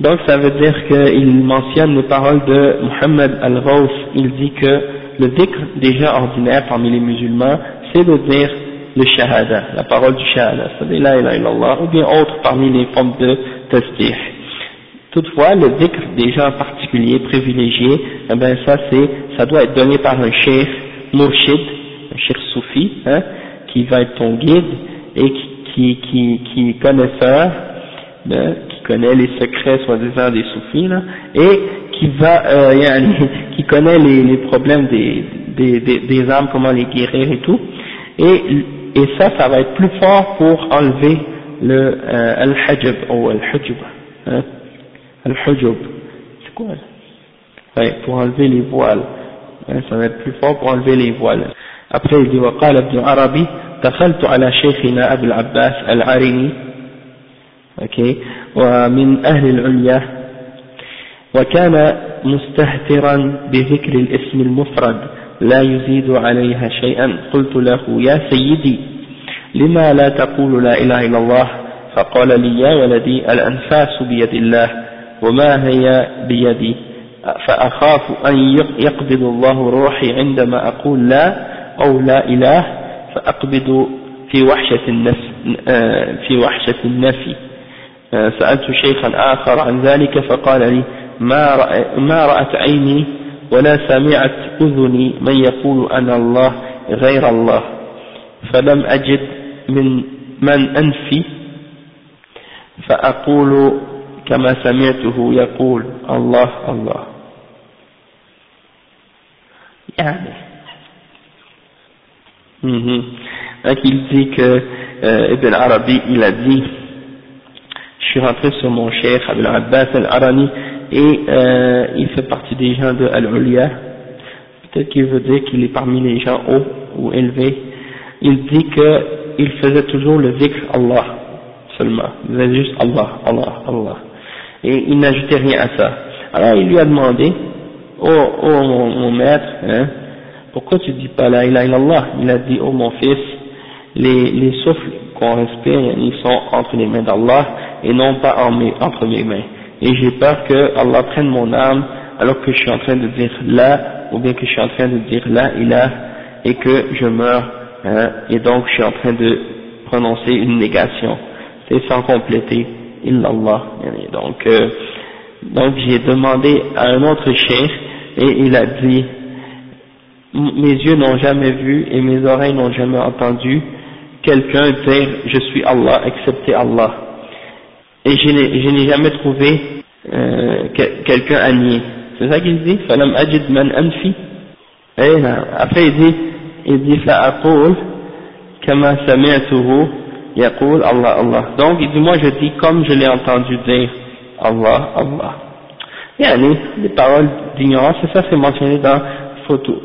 Donc ça veut dire qu'il mentionne les paroles de Muhammad al-Ghawth, il dit que le dhikr déjà ordinaire parmi les musulmans, c'est de dire le shahada, la parole du shahada, c'est-à-dire la ilaha illallah, ou bien autre parmi les formes de tasbih. Toutefois, le dhikr déjà en particulier, privilégié, eh ben ça c'est, ça doit être donné par un chef, murshid, un cheikh soufi, hein, qui va être ton guide et qui, qui, qui, qui connaisseur, hein, qui connaît les secrets soi-disant des soufis, là, et qui va, euh, qui connaît les, les problèmes des, des, des, des, âmes, comment les guérir et tout, et, et ça, ça va être plus fort pour enlever le euh, al-hajab ou al-hujub, hein, al-hujub, c'est quoi ouais, pour enlever les voiles, hein, ça va être plus fort pour enlever les voiles. Après il dit وقال ابن عربي دخلت على شيخنا أبي العباس العريني okay. ومن أهل العليا وكان مستهترا بذكر الاسم المفرد. لا يزيد عليها شيئا. قلت له يا سيدي لما لا تقول لا إله إلا الله فقال لي يا ولدي الأنفاس بيد الله. وما هي بيدي؟ فأخاف أن يقبض الله روحي عندما أقول لا أو لا إله فأقبض في وحشة النفس في وحشة النفي. سألت شيخا آخر عن ذلك فقال لي ما ما رأت عيني ولا سمعت أذني من يقول أنا الله غير الله فلم أجد من من أنفي فأقول كما سمعته يقول الله الله يعني Donc il dit que euh, Ibn Arabi, il a dit, je suis rentré sur mon cheikh Abdul Abbas al-Arani et euh, il fait partie des gens de Al-Uliya, peut-être qu'il veut dire qu'il est parmi les gens hauts ou élevés, il dit qu'il faisait toujours le zikr Allah seulement, il faisait juste Allah, Allah, Allah, et il n'ajoutait rien à ça. Alors il lui a demandé, oh, oh mon, maître, hein, pourquoi tu dis pas la ilaha illallah? Il a dit, oh mon fils, les, les souffles qu'on respire, ils sont entre les mains d'Allah et non pas entre mes mains. Et j'ai peur que Allah prenne mon âme alors que je suis en train de dire là, ou bien que je suis en train de dire là, il a, et que je meurs, hein, et donc je suis en train de prononcer une négation. C'est sans compléter, illallah. Donc, euh, donc j'ai demandé à un autre chef, et il a dit, mes yeux n'ont jamais vu et mes oreilles n'ont jamais entendu quelqu'un dire je suis Allah, excepté Allah. Et je n'ai jamais trouvé euh, quelqu'un à nier. C'est ça qu'il dit فَلَمْ أَجِدْ مَنْ أَنْفِي Et après il dit, il dit فَأَقُولْ كَمَا سَمِعْتُهُ يقول Allah Allah. Donc il dit moi je dis comme je l'ai entendu dire Allah Allah. Yani, les paroles d'ignorance, et ça c'est mentionné dans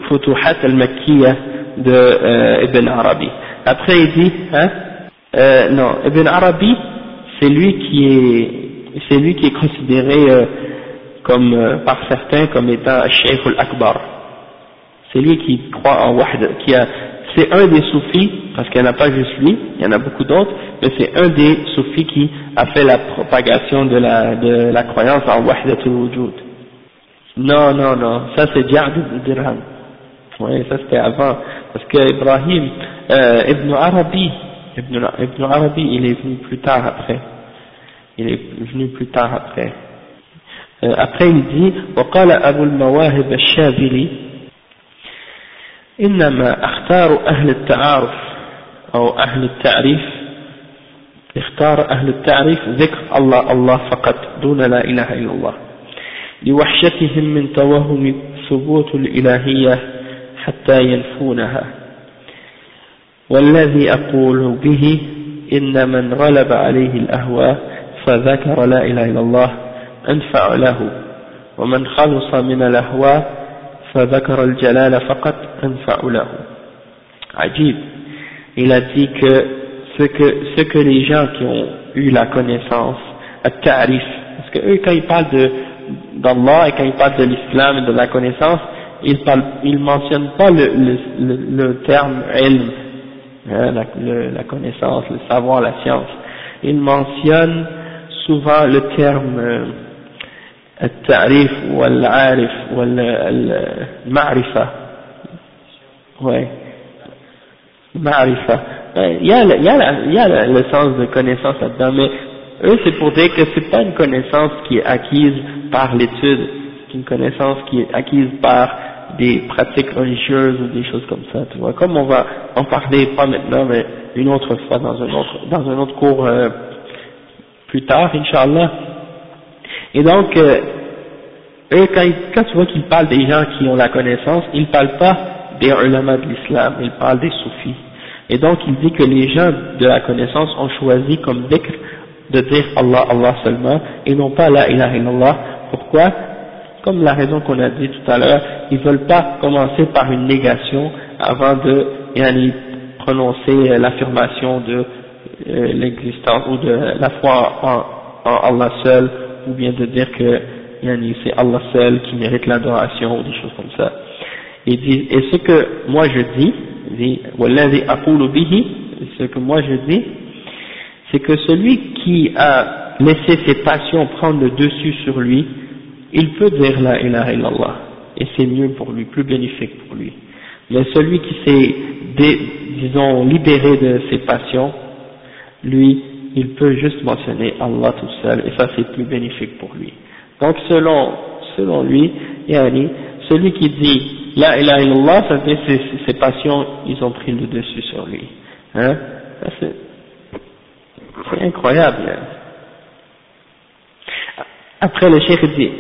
Futuhat al-Makkiyah de euh, Ibn Arabi. Après il dit, hein, euh, non, Ibn Arabi, c'est lui qui est, c'est lui qui est considéré euh, comme, euh, par certains comme étant Sheikh al-Akbar. C'est lui qui croit en Wahd, qui a, c'est un des soufis, parce qu'il n'y en a pas juste lui, il y en a beaucoup d'autres, mais c'est un des soufis qui a fait la propagation de la, de la croyance en Wahdatul Wujud. Non, non, non, ça c'est Ja'd ibn Dirham. Oui, ça c'était avant. Parce que Ibrahim, euh, Ibn Arabi, Ibn, Ibn Arabi, il est venu plus tard après. Il est venu plus tard après. Euh, après il dit, وقال أبو المواهب الشاذلي إنما أختار أهل التعارف أو أهل التعريف اختار أهل التعريف ذكر الله الله فقط دون لا إله إلا الله. لوحشتهم من توهم ثبوت الإلهية حتى ينفونها. والذي أقول به إن من غلب عليه الأهواء فذكر لا إله إلا الله أنفع له ومن خلص من الأهواء فذكر الجلال فقط أنفع له عجيب il a dit que ce que, ce que les gens qui ont eu la connaissance, à tarif, parce que eux quand ils parlent de d'Allah et quand il parle de l'islam et de la connaissance, il parle, il mentionne pas le, le, le, terme ilm, hein, la, la, connaissance, le savoir, la science. Il mentionne souvent le terme euh, التعريف والعارف والمعرفة ouais معرفة il y a, il y a, il y a le sens de connaissance là-dedans mais eux c'est pour dire que c'est pas une connaissance qui est acquise par l'étude, c'est une connaissance qui est acquise par des pratiques religieuses ou des choses comme ça, tu vois. Comme on va en parler, pas maintenant, mais une autre fois dans un autre, dans un autre cours euh, plus tard, Inch'Allah. et donc, euh, quand, quand tu vois qu'ils parlent des gens qui ont la connaissance, ils ne parlent pas des ulama de l'islam, ils parlent des soufis. Et donc, il dit que les gens de la connaissance ont choisi comme dhikr de dire Allah, Allah seulement, et non pas la ilaha illallah, pourquoi? Comme la raison qu'on a dit tout à l'heure, ils ne veulent pas commencer par une négation avant de yani, prononcer euh, l'affirmation de euh, l'existence ou de la foi en, Allah seul, ou bien de dire que c'est Allah seul qui mérite l'adoration ou des choses comme ça. Et, ce que moi je dis, ce que moi je dis, c'est que celui qui a laisser ses passions prendre le dessus sur lui, il peut dire la ilaha illallah, et c'est mieux pour lui, plus bénéfique pour lui. Mais celui qui s'est, disons, libéré de ses passions, lui, il peut juste mentionner Allah tout seul, et ça c'est plus bénéfique pour lui. Donc selon, selon lui, yani, celui qui dit La ilaha illallah, ça veut dire ses, ses passions, ils ont pris le dessus sur lui. Hein C'est incroyable. Hein. Après le cheikh dit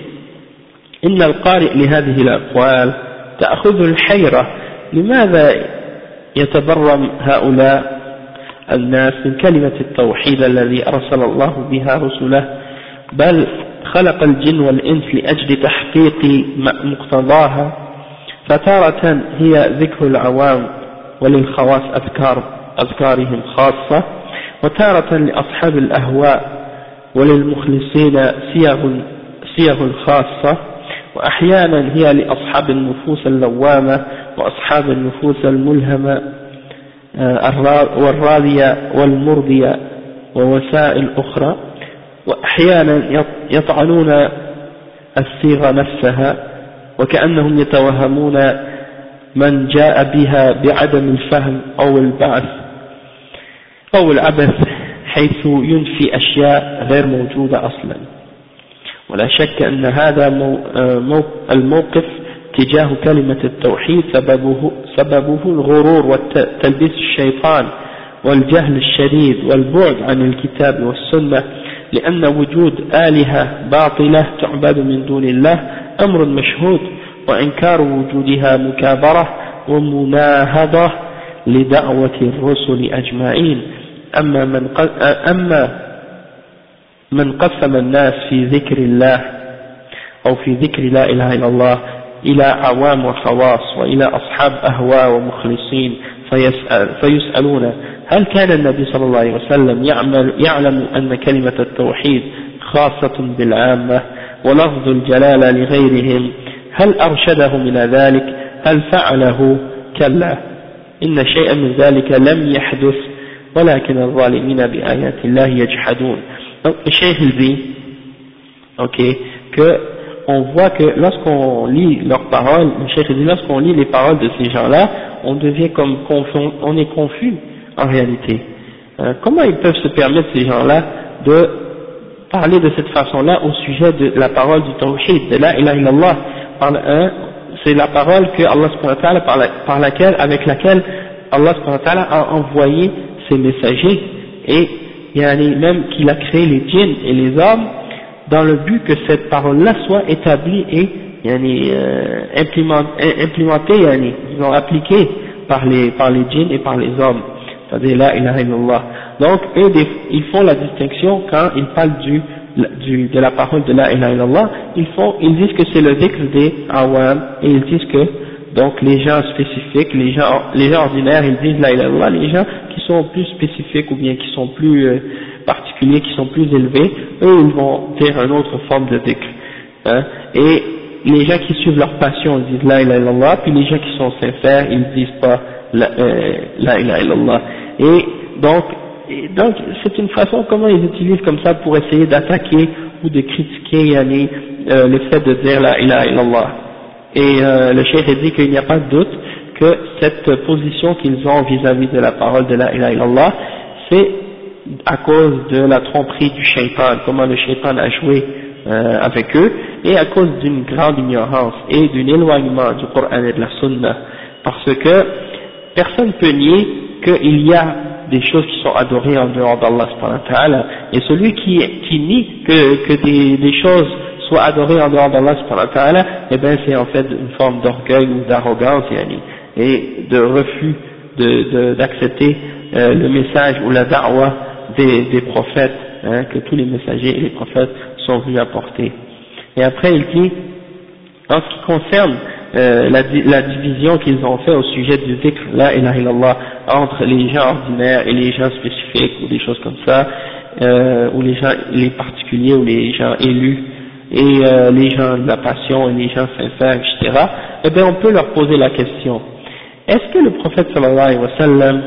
إن القارئ لهذه الأقوال تأخذ الحيرة لماذا يتبرم هؤلاء الناس من كلمة التوحيد الذي أرسل الله بها رسله بل خلق الجن والإنس لأجل تحقيق مقتضاها فتارة هي ذكر العوام وللخواص أذكار أذكارهم خاصة وتارة لأصحاب الأهواء وللمخلصين صيغ صيغ خاصة وأحيانا هي لأصحاب النفوس اللوامة وأصحاب النفوس الملهمة. والراضية والمرضية ووسائل أخرى. وأحيانا يطعنون الصيغة نفسها وكأنهم يتوهمون من جاء بها بعدم الفهم أو البعث أو العبث حيث ينفي أشياء غير موجودة أصلا. ولا شك أن هذا آه، الموقف تجاه كلمة التوحيد سببه, سببه الغرور وتلبيس الشيطان والجهل الشديد والبعد عن الكتاب والسنة لأن وجود آلهة باطلة تعبد من دون الله أمر مشهود وإنكار وجودها مكابرة ومناهضة لدعوة الرسل أجمعين. أما من, أما من قسم الناس في ذكر الله أو في ذكر لا إله إلا الله إلى عوام وخواص وإلى أصحاب أهواء ومخلصين فيسأل فيسألون هل كان النبي صلى الله عليه وسلم يعمل يعلم أن كلمة التوحيد خاصة بالعامة ولفظ الجلالة لغيرهم؟ هل أرشدهم إلى ذلك؟ هل فعله؟ كلا إن شيئا من ذلك لم يحدث ولكن الظالمين بآيات الله يجحدون. Cheikh dit, ok, que on voit que lorsqu'on lit leurs paroles, le cheikh dit, lorsqu'on lit les paroles de ces gens-là, on devient comme on est confus en réalité. Euh, comment ils peuvent se permettre ces gens-là de parler de cette façon-là au sujet de la parole du tawhid, de la ilaha illallah, c'est la parole que Allah par, par laquelle, avec laquelle Allah a envoyé ses messagers et yani même qu'il a créé les djinns et les hommes dans le but que cette parole-là soit établie et yani, euh, implémentée, yani, ils appliquée par les, par les djinns et par les hommes. C'est-à-dire la ilaha illallah. Donc, eux, ils font la distinction quand ils parlent du, du, de la parole de la ilaha illallah, ils font, ils disent que c'est le dhikr des awam, et ils disent que, donc, les gens spécifiques, les gens, les gens ordinaires, ils disent la ilaha illallah, les gens sont plus spécifiques ou bien qui sont plus euh, particuliers, qui sont plus élevés, eux ils vont dire une autre forme de dhikr. Hein. Et les gens qui suivent leur passion ils disent la ilaha illallah, puis les gens qui sont sincères ils disent pas la, euh, la ilaha illallah. Et donc, donc c'est une façon comment ils utilisent comme ça pour essayer d'attaquer ou de critiquer yani, euh, le fait de dire la ilaha illallah. Et euh, le cheikh dit qu'il n'y a pas de doute que cette position qu'ils ont vis-à-vis de la parole de la ilaha illallah, c'est à cause de la tromperie du shaitan, comment le shaitan a joué euh, avec eux, et à cause d'une grande ignorance et d'un éloignement du Coran et de la Sunna, parce que personne ne peut nier qu'il y a des choses qui sont adorées en dehors d'Allah et celui qui, qui nie que, que des, des choses soient adorées en dehors d'Allah eh bien c'est en fait une forme d'orgueil ou d'arrogance et de refus d'accepter de, euh, le message ou la da'wah des, prophètes, hein, que tous les messagers et les prophètes sont venus apporter. Et après il dit, en ce qui concerne euh, la, la, division qu'ils ont fait au sujet du dhikr, la ilaha illallah, entre les gens ordinaires et les gens spécifiques ou des choses comme ça, euh, ou les gens, les particuliers ou les gens élus, et euh, les gens de la passion et les gens sincères, etc., eh bien on peut leur poser la question, est-ce que le prophète sallallahu alayhi wa sallam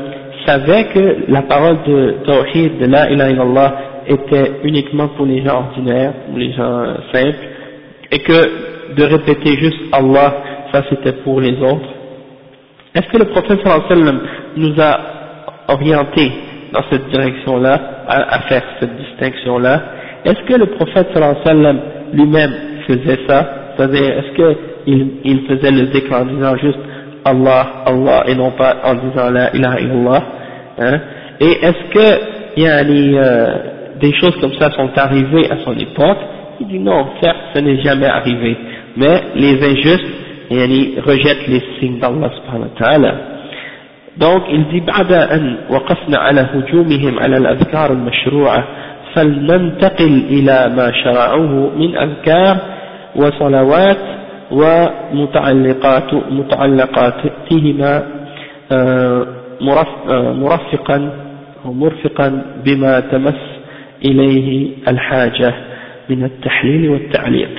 savait que la parole de Tawhid, de la ilaha illallah, était uniquement pour les gens ordinaires, ou les gens simples, et que de répéter juste Allah, ça c'était pour les autres. Est-ce que le prophète sallam nous a orientés dans cette direction-là, à, faire cette distinction-là? Est-ce que le prophète sallam lui-même faisait ça, c'est-à-dire est-ce qu'il il faisait le en disant juste Allah, Allah et non pas en disant la ilaha illallah hein, et est-ce que il y a euh, des choses comme ça sont arrivées à son époque il dit non, certes ce n'est jamais arrivé mais les injustes يعني rejettent les signes d'Allah subhanahu wa ta'ala donc il dit بعد أن وقفنا على هجومهم على الأذكار المشروعة فلننتقل إلى ما شرعوه من أذكار وصلوات ومتعلقات متعلقاتهما آه، آه، مرفقا ومرفقا بما تمس إليه الحاجة من التحليل والتعليق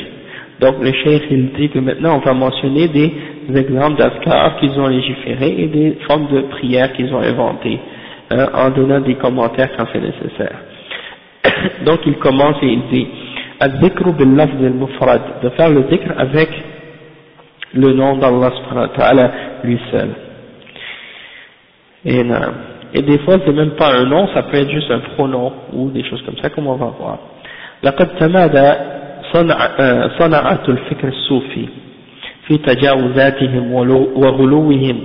Donc le cheikh il dit que maintenant on va mentionner des exemples d'azkar qu'ils ont légiférés et des formes de prières qu'ils ont inventées euh, en donnant des commentaires quand c'est nécessaire. Donc il commence et il dit al-dhikru bil lafz al-mufrad de faire le dhikr avec le nom d'Allah subhanahu wa ta'ala lui seul. Et, euh, et des fois c'est même pas un nom, ça peut être juste un pronom ou des choses comme ça comme on va voir. لقد تمادى صنع صنعة الفكر الصوفي في تجاوزاتهم وغلوهم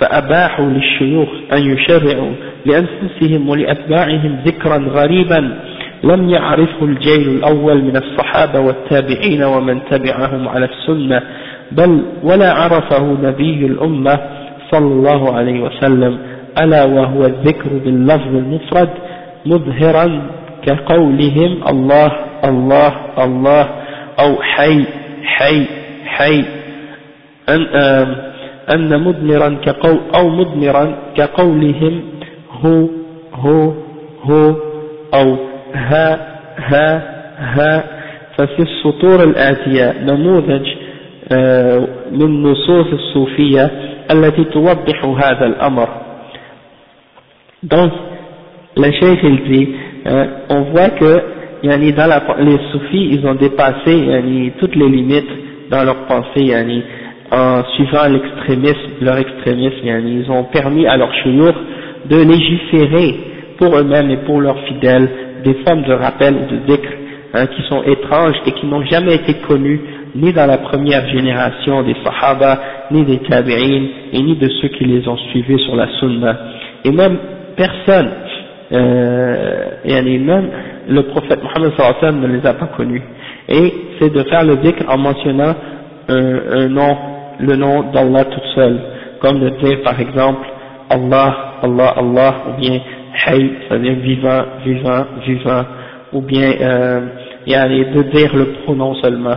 فأباحوا للشيوخ أن يشرعوا لأنفسهم ولأتباعهم ذكرا غريبا لم يعرفه الجيل الأول من الصحابة والتابعين ومن تبعهم على السنة بل ولا عرفه نبي الأمة صلى الله عليه وسلم ألا وهو الذكر باللفظ المفرد مظهرا كقولهم الله الله الله أو حي حي حي أن, أن مدمرا كقول أو مدمرا كقولهم هو هو هو أو ها ها ها. ففي السطور الآتية نموذج من نصوص الصوفية التي توضح هذا الأمر donc le cheikh il dit euh, on voit que yani, dans la, les soufis ils ont dépassé yani, toutes les limites dans leur pensée yani, en suivant l'extrémisme leur extrémisme yani, ils ont permis à leurs chouyours de légiférer pour eux-mêmes et pour leurs fidèles des formes de rappel ou de dhikr hein, qui sont étranges et qui n'ont jamais été connues ni dans la première génération des Sahaba, ni des Tabi'in, et ni de ceux qui les ont suivis sur la Sunna. Et même personne, euh, et même le prophète Mohammed sallam ne les a pas connus. Et c'est de faire le dhikr en mentionnant un, un nom, le nom d'Allah tout seul, comme de dire par exemple Allah, Allah, Allah, ou bien Hay, c'est-à-dire vivant, vivant, vivant, ou bien euh, de dire le pronom seulement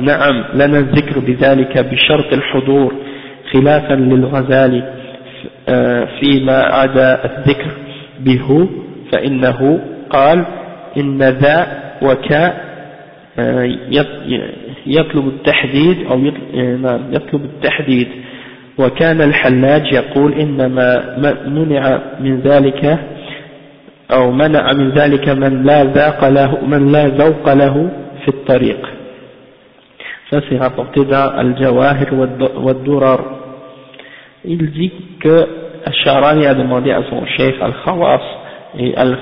نعم لنا الذكر بذلك بشرط الحضور خلافا للغزالي آه، فيما عدا الذكر به فإنه قال إن ذا وكا آه، يطلب التحديد أو آه، نعم، يطلب التحديد. وكان الحلاج يقول إنما منع من ذلك أو منع من ذلك من لا ذاق له من لا ذوق له في الطريق. Ça c'est rapporté dans Al-Jawahir wa. Il dit que Al-Sharani a demandé à son chef Al-Khawas et al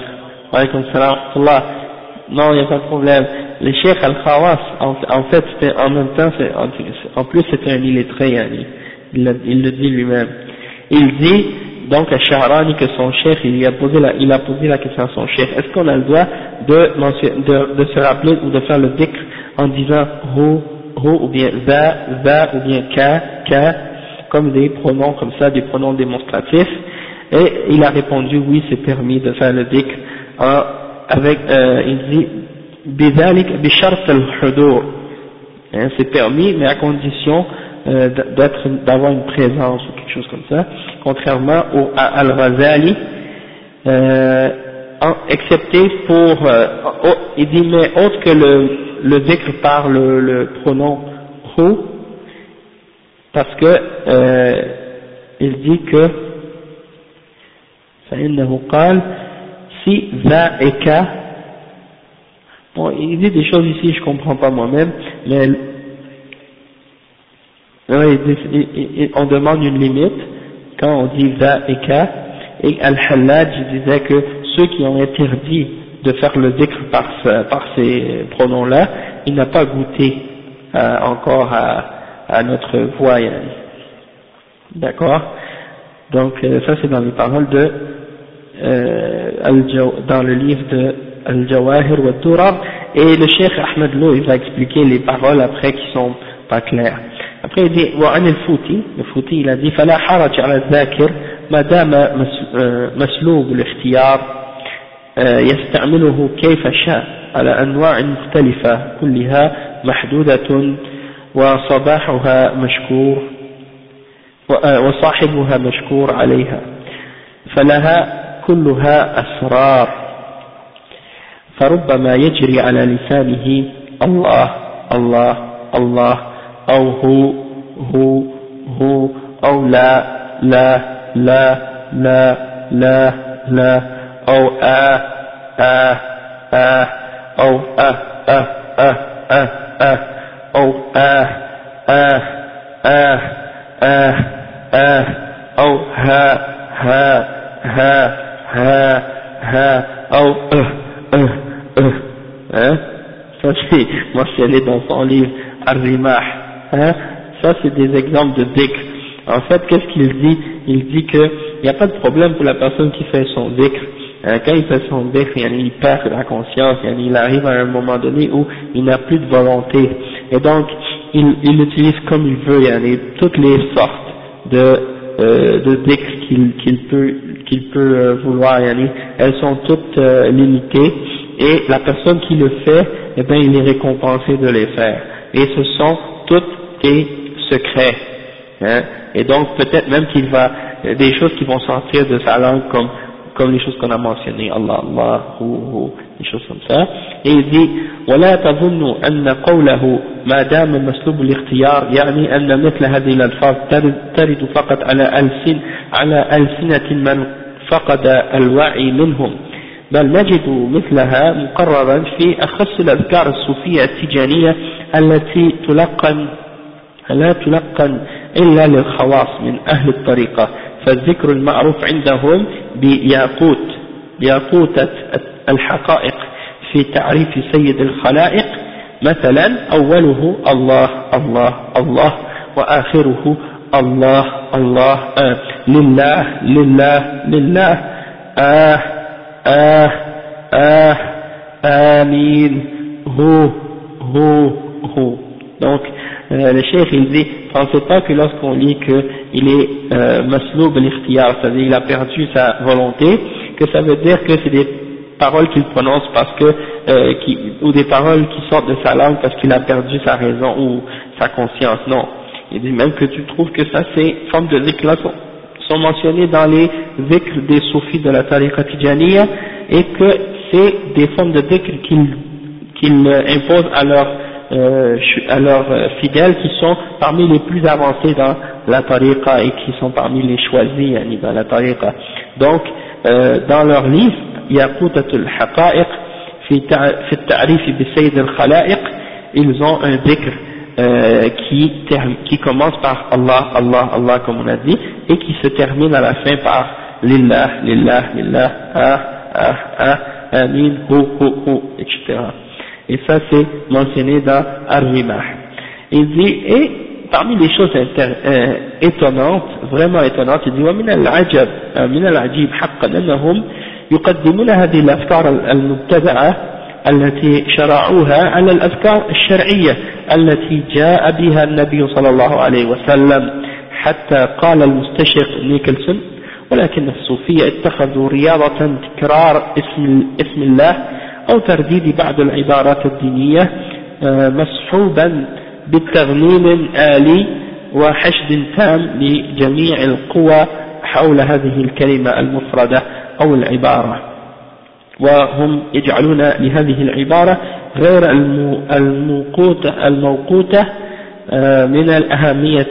non il n'y a pas de problème. Le chef Al-Khawas, en, fait, c'était en même temps, en, plus c'était un illettré, il, le dit lui-même. Il dit donc à Shahrani que son chef, il, il a posé la question à son chef, est-ce qu'on a le droit de, de, de, se rappeler ou de faire le dhikr en disant Hu, Hu ou bien Za, Za ou bien Ka, Ka, comme des pronoms comme ça, des pronoms démonstratifs Et il a répondu oui, c'est permis de faire le dhikr avec, euh, il dit bishart al-hudur. Hein, c'est permis, mais à condition euh, d'avoir une présence ou quelque chose comme ça, contrairement au, Al-Razali, euh, excepté pour, euh, il dit mais autre que le, le dhikr par le, le pronom hu, parce que euh, il dit que فإنه قال si ذائك bon il dit des choses ici je comprends pas moi-même mais on demande une limite quand on dit ذائك et Al-Hallaj disait que ceux qui ont interdit de faire le dhikr par, par ces pronoms-là, il n'a pas goûté euh, encore à, à, notre voix. D'accord? Donc euh, ça c'est dans les paroles de euh, dans le livre de Al-Jawahir wa Turab et le cheikh Ahmed Lou il va expliquer les paroles après qui sont pas claires. Après il dit wa Futi le futi il a dit fala haraj al-dhakir ma dama euh, masloub al-ikhtiyar. يستعمله كيف شاء على أنواع مختلفة كلها محدودة وصباحها مشكور آه، وصاحبها مشكور عليها فلها كلها أسرار. فربما يجري على لسانه الله الله الله أو هو هو هو أو لا لا لا لا لا, لا أو آ آ آ أو أ أ أ أ أ أو آ آ آ آ آ أو ها ها ها ها ها أو أه أه أه hein ça c'est mentionné dans son livre Ar-Rimah hein ça c'est des exemples de dhikr en fait qu'est-ce qu'il dit il dit que il n'y a pas de problème pour la personne qui fait son dhikr euh, quand il fait son déf, il perd la conscience, il arrive à un moment donné où il n'a plus de volonté. Et donc, il, il utilise comme il veut, il toutes les sortes de, euh, de qu'il qu'il peut, qu'il peut euh, vouloir, elles sont toutes euh, limitées, et la personne qui le fait, eh bien, il est récompensé de les faire. Et ce sont toutes des secrets. Hein. Et donc, peut-être même qu'il va, des choses qui vont sortir de sa langue comme comme les choses qu'on a mentionnées, Allah, Allah, hu, hu, des choses comme ça. Et il dit, ولا تظنوا أن قوله ما دام مسلوب الاختيار يعني أن مثل هذه الألفاظ ترد فقط على ألسن على ألسنة من فقد الوعي منهم. بل نجد مثلها مقررا في أخص الأذكار الصوفية التجانية التي تلقن لا تلقن إلا للخواص من أهل الطريقة. فالذكر المعروف عندهم بياقوت بياقوتة الحقائق في تعريف سيد الخلائق. مثلا أوله الله الله الله وآخره الله الله آه لله لله لله آه آه آه آمين هو هو هو. Donc euh, le cheikh il dit pensez pas que lorsqu'on lit qu'il est euh, masloub c'est-à-dire il a perdu sa volonté, que ça veut dire que c'est des paroles qu'il prononce parce que, euh, ou des paroles qui sortent de sa langue parce qu'il a perdu sa raison ou sa conscience. Non. Il dit même que tu trouves que ça, ces formes de dhikr là sont, sont mentionnées dans les dhikr des soufis de la tariqa et que c'est des formes de dhikr qu'ils qu'il imposent à leur euh, à leurs euh, fidèles qui sont parmi les plus avancés dans la tariqa et qui sont parmi les choisis dans la tariqa. Donc, euh, dans leur livre, Yaqutatul Haqa'iq, ta'rif bi Sayyid al-Khala'iq, ils ont un dhikr euh, qui, qui commence par Allah, Allah, Allah comme on a dit, et qui se termine à la fin par Lillah, Lillah, Lillah, Ah, Ah, Ah, Amin, Hu, Hu, Hu, etc. Et ça c'est mentionné dans Ar-Rimah. Il dit, et parmi les choses euh, étonnantes, vraiment étonnantes, il dit, ومن العجب من العجيب حقا أنهم يقدمون هذه الأفكار المبتدعة التي شرعوها على الأذكار الشرعية التي جاء بها النبي صلى الله عليه وسلم حتى قال المستشرق نيكلسون ولكن الصوفية اتخذوا رياضة تكرار اسم, اسم الله أو ترديد بعض العبارات الدينية آه، مصحوبا بالتغنيم آلي وحشد تام لجميع القوى حول هذه الكلمة المفردة أو العبارة. وهم يجعلون لهذه العبارة غير الموقوتة, الموقوتة آه، من الأهمية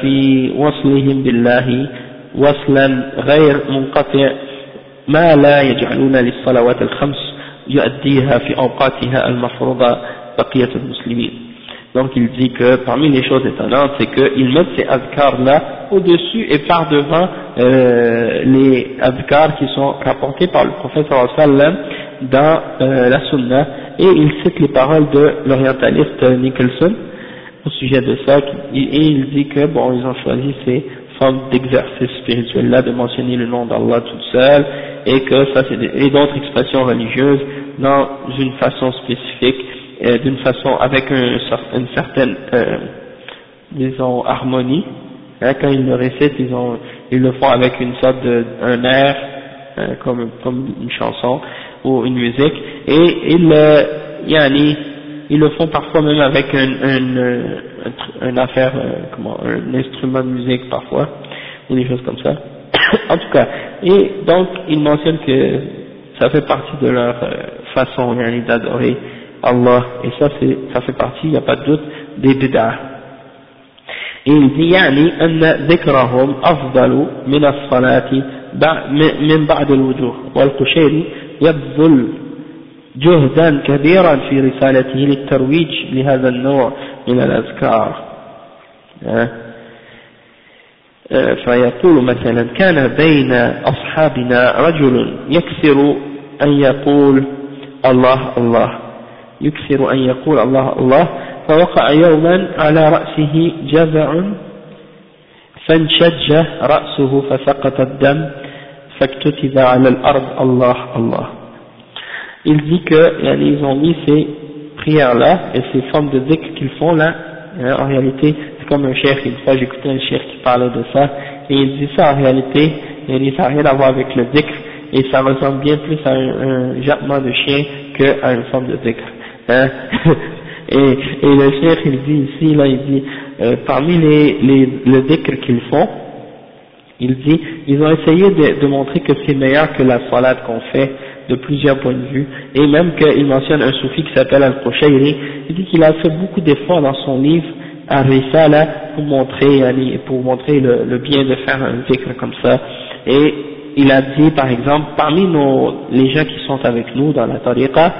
في وصلهم بالله وصلا غير منقطع ما لا يجعلون للصلوات الخمس يؤديها في أوقاتها المفروضة بقية المسلمين Donc il dit que parmi les choses étonnantes, c'est qu'ils mettent ces adhkars-là au-dessus et par devant euh, les adhkars qui sont rapportés par le prophète sallam dans euh, la sunna et il cite les paroles de l'orientaliste Nicholson au sujet de ça et il dit que bon ils ont choisi ces formes d'exercice spirituel là de mentionner le nom d'Allah tout seul et que ça c'est et d'autres expressions religieuses dans une façon spécifique euh, d'une façon avec une certaine euh, disons harmonie. Hein, quand ils le récitent ils ont ils le font avec une sorte de un air euh, comme comme une chanson ou une musique. Et ils euh, yani, ils le font parfois même avec un, un, affaire euh, comment un instrument de musique parfois ou des choses comme ça en tout cas et donc ils mentionnent que ça fait partie de leur façon yani, d'adorer Allah, et ça, ça fait partie, il n'y a pas de doute, des bid'ah. Et il dit يعني أن ذكرهم أفضل من الصلاة من بعد الوجوه والقشيري يبذل جهدا كبيرا في رسالته للترويج لهذا النوع من الأذكار. فيقول مثلا كان بين أصحابنا رجل يكسر أن يقول الله الله. يكثر أن يقول الله الله. فوقع يوما على رأسه جذع فانشج رأسه فسقط الدم فاكتتب على الأرض الله الله. Il dit que yani, ils ont mis ces prières-là et ces formes de dhikr qu'ils font là, hein, en réalité, c'est comme un cheikh, une fois j'écoutais un cheikh qui parlait de ça, et il dit ça en réalité, yani, ça n'a rien à voir avec le dhikr, et ça ressemble bien plus à un, un jappement de chien qu'à une forme de dhikr. Hein? et, et, le cheikh il dit ici, là, il dit, euh, parmi les, les, le dhikr qu'ils font, il dit, ils ont essayé de, de montrer que c'est meilleur que la salade qu'on fait de plusieurs points de vue, et même qu'il mentionne un soufi qui s'appelle Al-Qushairi, il dit qu'il a fait beaucoup d'efforts dans son livre, là pour montrer, pour montrer le, bien de faire un dhikr comme ça, et il a dit par exemple, parmi nos, les gens qui sont avec nous dans la tariqa,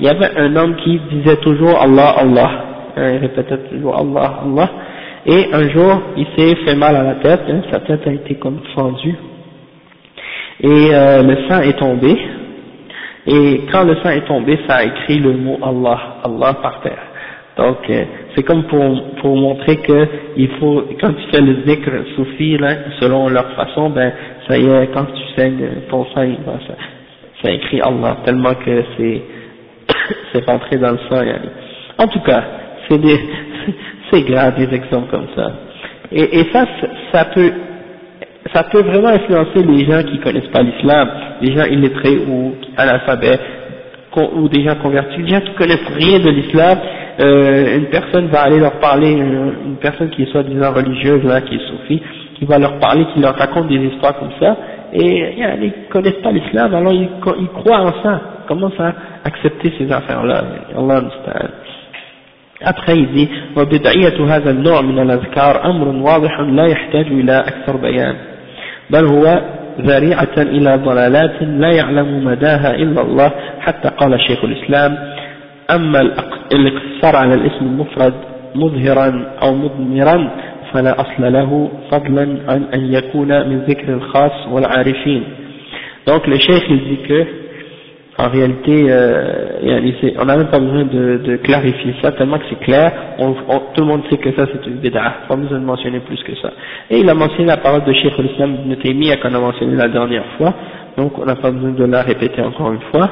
il y avait un homme qui disait toujours Allah, Allah, hein, il répétait toujours Allah, Allah, et un jour il s'est fait mal à la tête, hein, sa tête a été comme fendue, et euh, le sang est tombé, et quand le sang est tombé, ça a écrit le mot Allah, Allah par terre. Donc euh, c'est comme pour, pour montrer que il faut, quand tu fais le zikr soufi, là, selon leur façon, ben ça y est, quand tu saignes, ton sang, ça, ça écrit Allah, tellement que c'est c'est rentré dans le sang. En tout cas, c'est des, c'est grave des exemples comme ça. Et, et ça, ça peut, ça peut vraiment influencer les gens qui connaissent pas l'islam, les gens illettrés ou analphabètes, ou des gens convertis, des gens qui connaissent rien de l'islam, euh, une personne va aller leur parler, une, personne qui est soi-disant religieuse, là, qui est soufie, qui va leur parler, qui leur raconte des histoires comme ça, et ils connaissent pas l'islam, alors ils, ils croient en ça, commencent à accepter ces affaires-là. Allah Après, il dit بل هو ذريعة إلى ضلالات لا يعلم مداها إلا الله حتى قال شيخ الإسلام أما الاقتصار على الاسم المفرد مظهرا أو مضمرا فلا أصل له فضلا عن أن يكون من ذكر الخاص والعارفين. Donc le cheikh il dit que en réalité, euh, on n'a même pas besoin de, de, clarifier ça, tellement que c'est clair, on, tout le monde sait que ça c'est une bid'ah, pas besoin de mentionner plus que ça. Et il a mentionné la parole de Sheikh al-Islam ibn Taymiyyah qu'on a mentionné la dernière fois, donc on n'a pas besoin de la répéter encore une fois.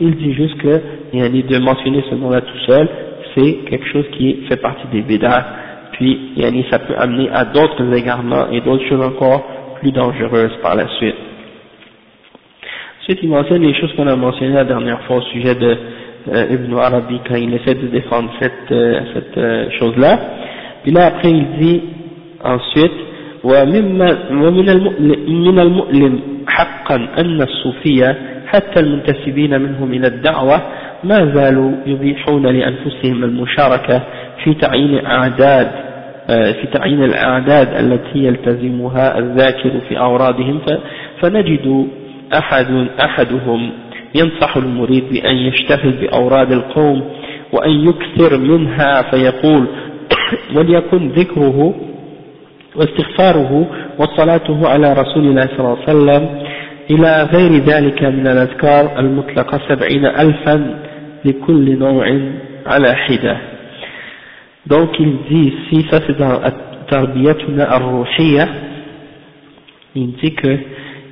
Il dit juste que a de mentionner ce nom-là tout seul, c'est quelque chose qui fait partie des bid'ah, puis ça peut amener à d'autres égarements et d'autres choses encore plus dangereuses par la suite. Ensuite, il mentionne les choses qu'on a mentionnées la dernière fois au sujet de euh, Ibn Arabi quand il essaie de défendre cette, euh, cette euh, chose-là. Puis là, après, il dit ensuite, ومن المؤلم حقا أن الصوفية حتى المنتسبين منهم إلى الدعوة ما زالوا يبيحون لأنفسهم المشاركة في تعيين أعداد في تعيين الأعداد التي يلتزمها الذاكر في أورادهم فنجد أحد أحدهم ينصح المريد بأن يشتغل بأوراد القوم وأن يكثر منها فيقول وليكن ذكره واستغفاره وصلاته على رسول الله صلى الله عليه وسلم إلى غير ذلك من الأذكار المطلقة سبعين ألفا لكل نوع على حدة. Donc il dit ici ça c'est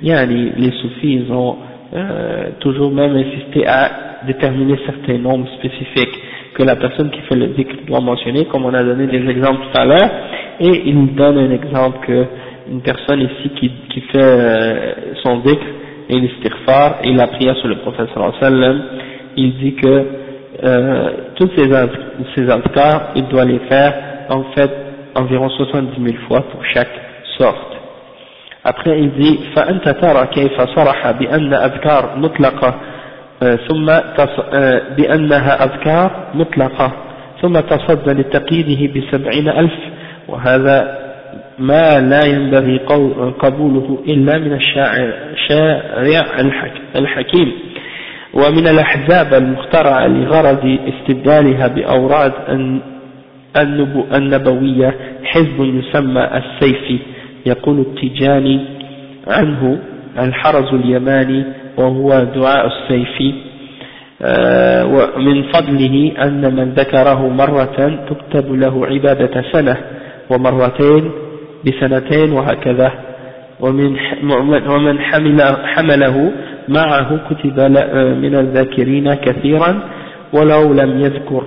yani, les soufis ils ont euh, toujours même insisté à déterminer certains nombres spécifiques que la personne qui fait le dhikr doit mentionner, comme on a donné des exemples tout à l'heure, et il donne un exemple que une personne ici qui, qui fait euh, son dhikr et l'istighfar et la prière sur le prophète sallam, il dit que euh, toutes ces, ces il doit les faire en fait environ 70 000 fois pour chaque sorte. Après il dit فأنت ترى كيف صرح بأن أذكار مطلقة ثم بأنها أذكار مطلقة ثم تصدى لتقييده بسبعين ألف وهذا ما لا ينبغي قبوله إلا من الشارع الحكيم. ومن الأحزاب المخترعة لغرض استبدالها بأوراد النبوية حزب يسمى السيفي. يقول التجاني عنه الحرز اليماني وهو دعاء السيف. آه، ومن فضله أن من ذكره مرة تكتب له عبادة سنة ومرتين بسنتين وهكذا. ومن ومن حمل حمله معه كتب من الذاكرين كثيرا ولو لم يذكر.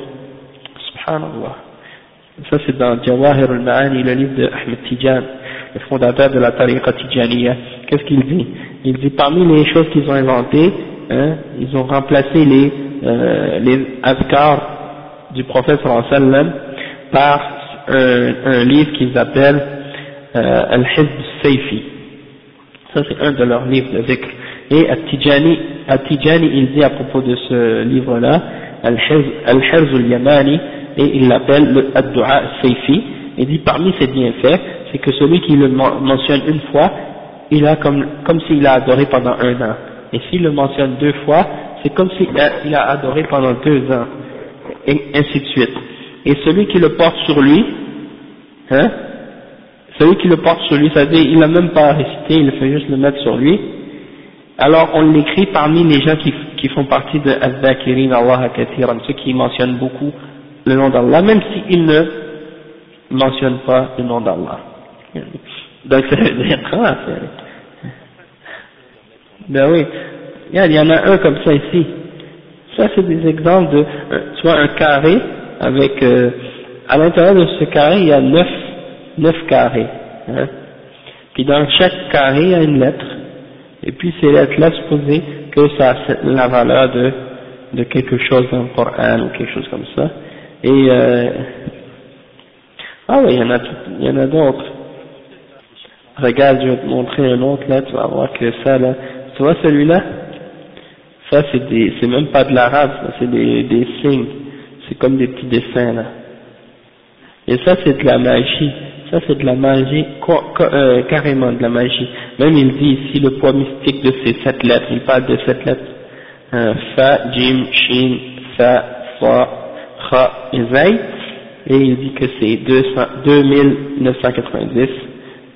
سبحان الله. Ça c'est dans Jawahir al-Ma'ani, le livre le fondateur de la tariqa Tijaniya. Qu'est-ce qu'il dit? Il dit parmi les choses qu'ils ont inventées, hein, ils ont remplacé les, euh, les adhkars du prophète sallam par un, un livre qu'ils appellent euh, Al-Hizb Saifi. Ça c'est un de leurs livres de zikr. Et At-Tijani, At-Tijani il dit à propos de ce livre-là, Al-Hirz al-Yamani, et il l'appelle le Ad-Du'a Saifi, il dit parmi ses bienfaits, c'est que celui qui le mentionne une fois, il a comme, comme s'il a adoré pendant un an. Et s'il le mentionne deux fois, c'est comme s'il a, a adoré pendant deux ans. Et ainsi de suite. Et celui qui le porte sur lui, hein, celui qui le porte sur lui, ça veut dire il n'a même pas récité, il fait juste le mettre sur lui. Alors on l'écrit parmi les gens qui, qui font partie de Al-Dhakirin Allah ceux qui mentionnent beaucoup le nom d'Allah, même s'ils ne mentionnent pas le nom d'Allah. Donc ça veut dire quoi Ben oui, il y en a un comme ça ici. Ça c'est des exemples de, soit un carré avec, euh, à l'intérieur de ce carré il y a neuf, neuf carrés. Hein. Puis dans chaque carré il y a une lettre. Et puis ces lettres-là supposées que ça a la valeur de, de quelque chose dans le Coran ou quelque chose comme ça. Et euh, ah oui, il y en a, il y en a d'autres. Regarde, je vais te montrer un autre là, tu vas voir que ça là, tu vois celui-là? Ça c'est des, c'est même pas de l'arabe, c'est des, des signes, c'est comme des petits dessins là. Et ça c'est de la magie, ça c'est de la magie, euh, carrément de la magie. Même il dit ici le poids mystique de ces sept lettres, il parle de sept lettres. Euh, fa, Jim, Shin, Sa, Fa, Kha et Zay et il dit que c'est 2990,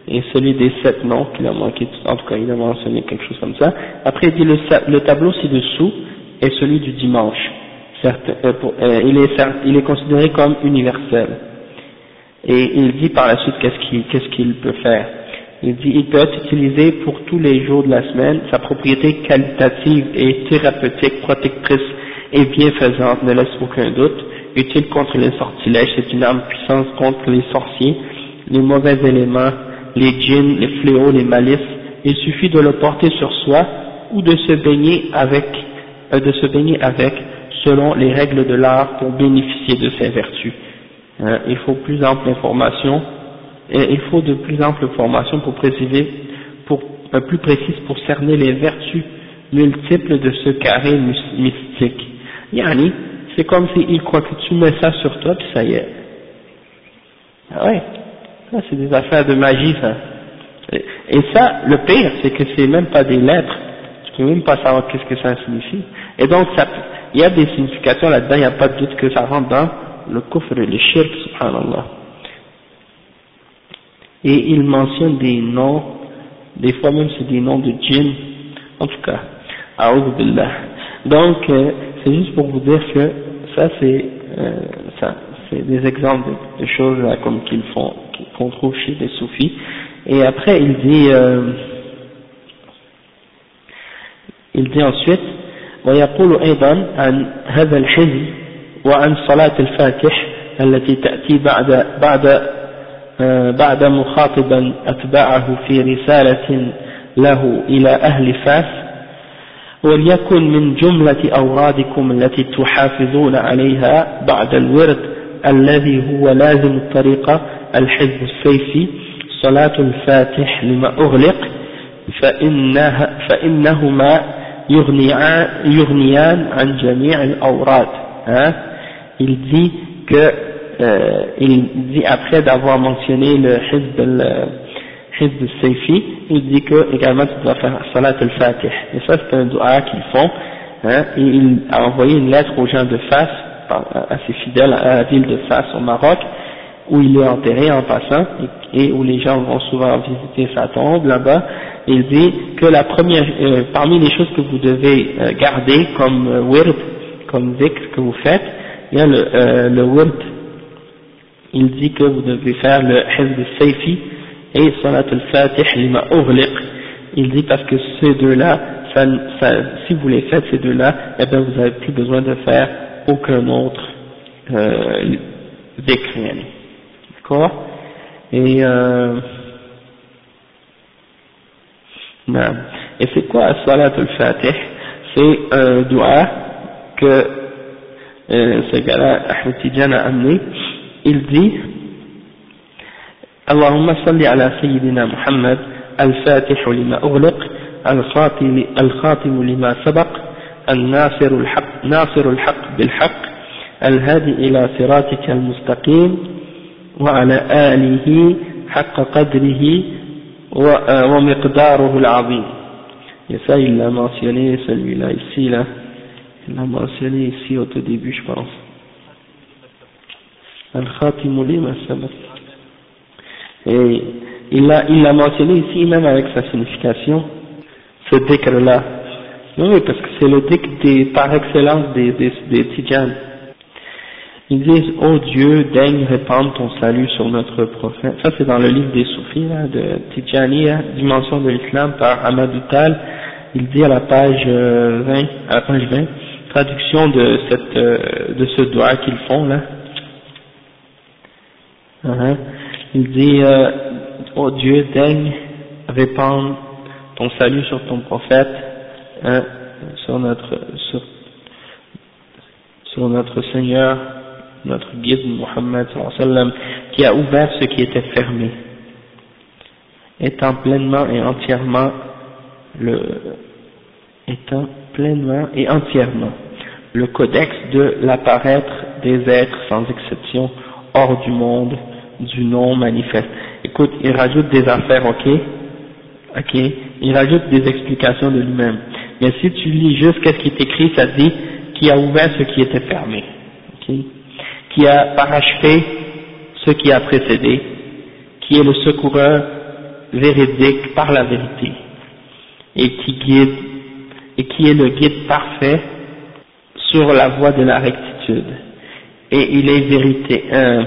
et celui des sept noms qu'il a manqué, en tout cas il a mentionné quelque chose comme ça. Après il dit le, le tableau ci-dessous est celui du dimanche, euh, euh, il, est, il est considéré comme universel. Et il dit par la suite qu'est-ce qu'il peut faire. Il dit il peut être utilisé pour tous les jours de la semaine, sa propriété qualitative et thérapeutique, protectrice et bienfaisante ne laisse aucun doute utile contre les sortilèges, c'est une arme puissante contre les sorciers, les mauvais éléments, les djinns, les fléaux, les malices. Il suffit de le porter sur soi ou de se baigner avec, euh, de se baigner avec, selon les règles de l'art pour bénéficier de ses vertus. Euh, il faut plus ample information, et il faut de plus ample information pour préciser, pour, euh, plus précise pour cerner les vertus multiples de ce carré mystique. Yani, c'est comme s'il croit que tu mets ça sur toi, puis ça y est. Ah ouais, Ça, c'est des affaires de magie, ça. Et ça, le pire, c'est que c'est même pas des lettres. Tu peux même pas savoir qu'est-ce que ça signifie. Et donc, il y a des significations là-dedans, il n'y a pas de doute que ça rentre dans le kufr et le shirk, subhanallah. Et il mentionne des noms, des fois même c'est des noms de djinn, en tout cas, billah. Donc, euh, c'est juste pour vous dire que ça c'est, euh, ça, c'est des exemples de, choses comme qu'ils font, qu'on trouve chez les soufis. Et après, il dit, euh, il dit ensuite, ويقول أيضا عن هذا الحزب وعن صلاة الفاتح التي تأتي بعد بعد بعد مخاطبا أتباعه في رسالة له إلى أهل فاس وليكن من جملة أورادكم التي تحافظون عليها بعد الورد الذي هو لازم الطريقة الحزب السيفي صلاة الفاتح لما أغلق فإنها فإنهما يغنيان عن جميع الأوراد hein il dit que euh, il dit après d'avoir mentionné le Hizb al-Hizb al-Sayfi il dit que également tu dois faire Salat al-Fatih et ça c'est un dua qu'ils font hein, et il a envoyé une lettre aux gens de Fas à ses fidèles à la ville de Fas au Maroc où il est enterré en passant et, où les gens vont souvent visiter sa tombe là-bas. Il dit que la première, euh, parmi les choses que vous devez euh, garder comme euh, wird, comme zikr que vous faites, il y a le, euh, le wird. Il dit que vous devez faire le hizb saifi et salat al-fatih lima ughliq. Il dit parce que ces deux-là, ça, ça, si vous les faites ces deux-là, eh bien vous n'avez plus besoin de faire aucun autre euh, zikr. D'accord Et, euh, et c'est quoi Salat al-Fatih C'est un dua que euh, ce gars-là, Ahmed Tijan, a amené. Il dit اللهم صل على سيدنا محمد الفاتح لما أغلق الخاتم, الخاتم لما سبق الناصر الحق ناصر الحق بالحق الهادي إلى صراطك المستقيم وعلى آله حق قدره ومقداره العظيم. يسأل الله ما سيني سلوي لا يسيلة الله ما سيني سيو الخاتم لما سبب Et il l'a mentionné ici, même avec sa oui parce que c'est le des, par excellence des, des, des tijanes Ils disent, oh Dieu, daigne répandre ton salut sur notre prophète. Ça c'est dans le livre des soufis, là, de Tijani, Dimension de l'Islam par Amadou Tal. Il dit à la page 20, euh, à la page 20, traduction de cette, euh, de ce doigt qu'ils font là. Uh-huh. Il dit, euh, oh Dieu, daigne répandre ton salut sur ton prophète, hein, sur notre, sur, sur notre Seigneur, notre guide Muhammad qui a ouvert ce qui était fermé, étant pleinement et entièrement le, étant pleinement et entièrement le codex de l'apparaître des êtres sans exception hors du monde du non manifeste. Écoute, il rajoute des affaires, ok, ok, il rajoute des explications de lui-même. Mais si tu lis juste qu'est-ce qui est écrit, ça dit qui a ouvert ce qui était fermé, ok? Qui a parachevé ce qui a précédé, qui est le secoureur véridique par la vérité, et qui guide, et qui est le guide parfait sur la voie de la rectitude. Et il est vérité, euh,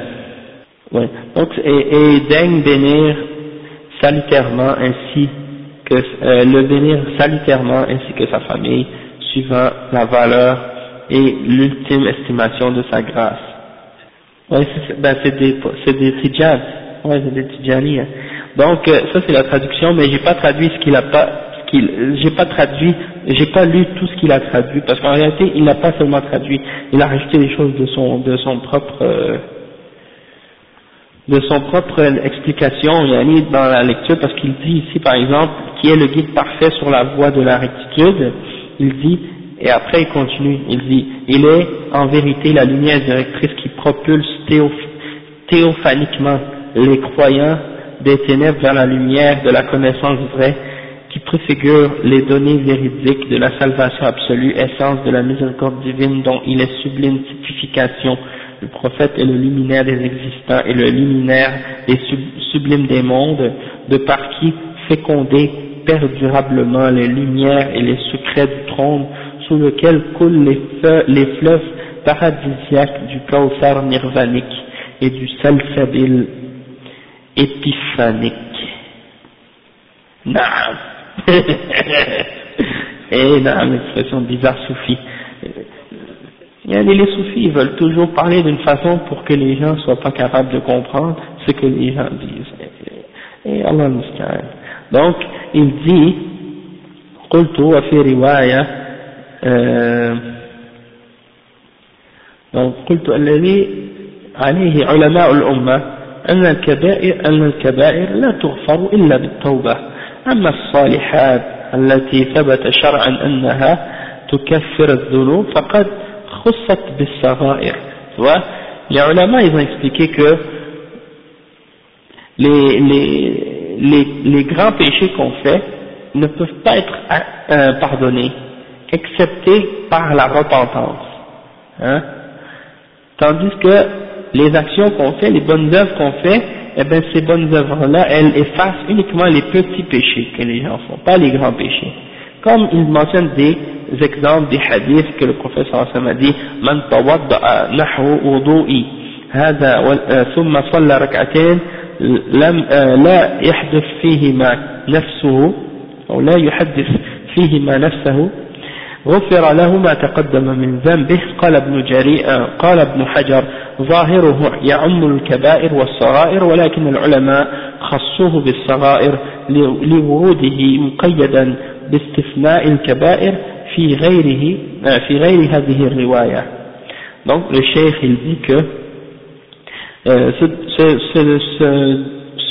ouais. Donc, et, et daigne bénir salutairement ainsi que, euh, le bénir salutairement ainsi que sa famille, suivant la valeur et l'ultime estimation de sa grâce. Ben c'est des, c'est des tijab, ouais, c'est des tijaniya. Donc euh, ça c'est la traduction, mais j'ai pas traduit ce qu'il a pas, ce qu'il, j'ai pas traduit, j'ai pas lu tout ce qu'il a traduit, parce qu'en réalité il n'a pas seulement traduit, il a rajouté des choses de son, de son propre, euh, de son propre explication, mis dans la lecture, parce qu'il dit ici par exemple, qui est le guide parfait sur la voie de la rectitude, il dit et après il continue, il dit, il est en vérité la lumière directrice qui propulse théophaniquement les croyants des ténèbres vers la lumière de la connaissance vraie, qui préfigure les données véridiques de la salvation absolue, essence de la miséricorde divine dont il est sublime typification. Le prophète est le luminaire des existants et le luminaire des sublimes des mondes, de par qui féconder perdurablement les lumières et les secrets du trône sous lequel coulent les, fleuves paradisiaques du Kawthar nirvanique et du Salsabil épiphanique. Et naam, l'expression bizarre soufi Les soufis ils veulent toujours parler d'une façon pour que les gens ne soient pas capables de comprendre ce que les gens disent. Et Allah nous Donc, il dit, قلت وفي رواية donc قلت الذي عليه علماء الأمة أن الكبائر أن الكبائر لا تغفر إلا بالتوبة أما الصالحات التي ثبت شرعا أنها تكفر الذنوب فقد خصت بالصغائر tu vois les ulama ils ont expliqué que les, les, les, les grands péchés qu'on fait ne peuvent pas être euh, pardonnés excepté par la repentance hein tandis que les actions qu'on fait, les bonnes œuvres qu'on fait, eh bien ces bonnes œuvres-là, elles effacent uniquement les petits péchés que les gens font, pas les grands péchés. Comme il mentionne des exemples des hadiths que le professeur Hassan a dit, من توضأ نحو وضوئي هذا ثم صلى ركعتين لم لا يحدث فيهما نفسه أو لا يحدث فيهما نفسه غفر له ما تقدم من ذنبه. قال ابن جريء قال ابن حجر ظاهره يعم الكبائر والصغائر ولكن العلماء خصوه بالصغائر لوروده مقيدا باستثناء الكبائر. في غيره في غير هذه الرواية donc le cheikh il dit que euh, ce, ce, ce, ce,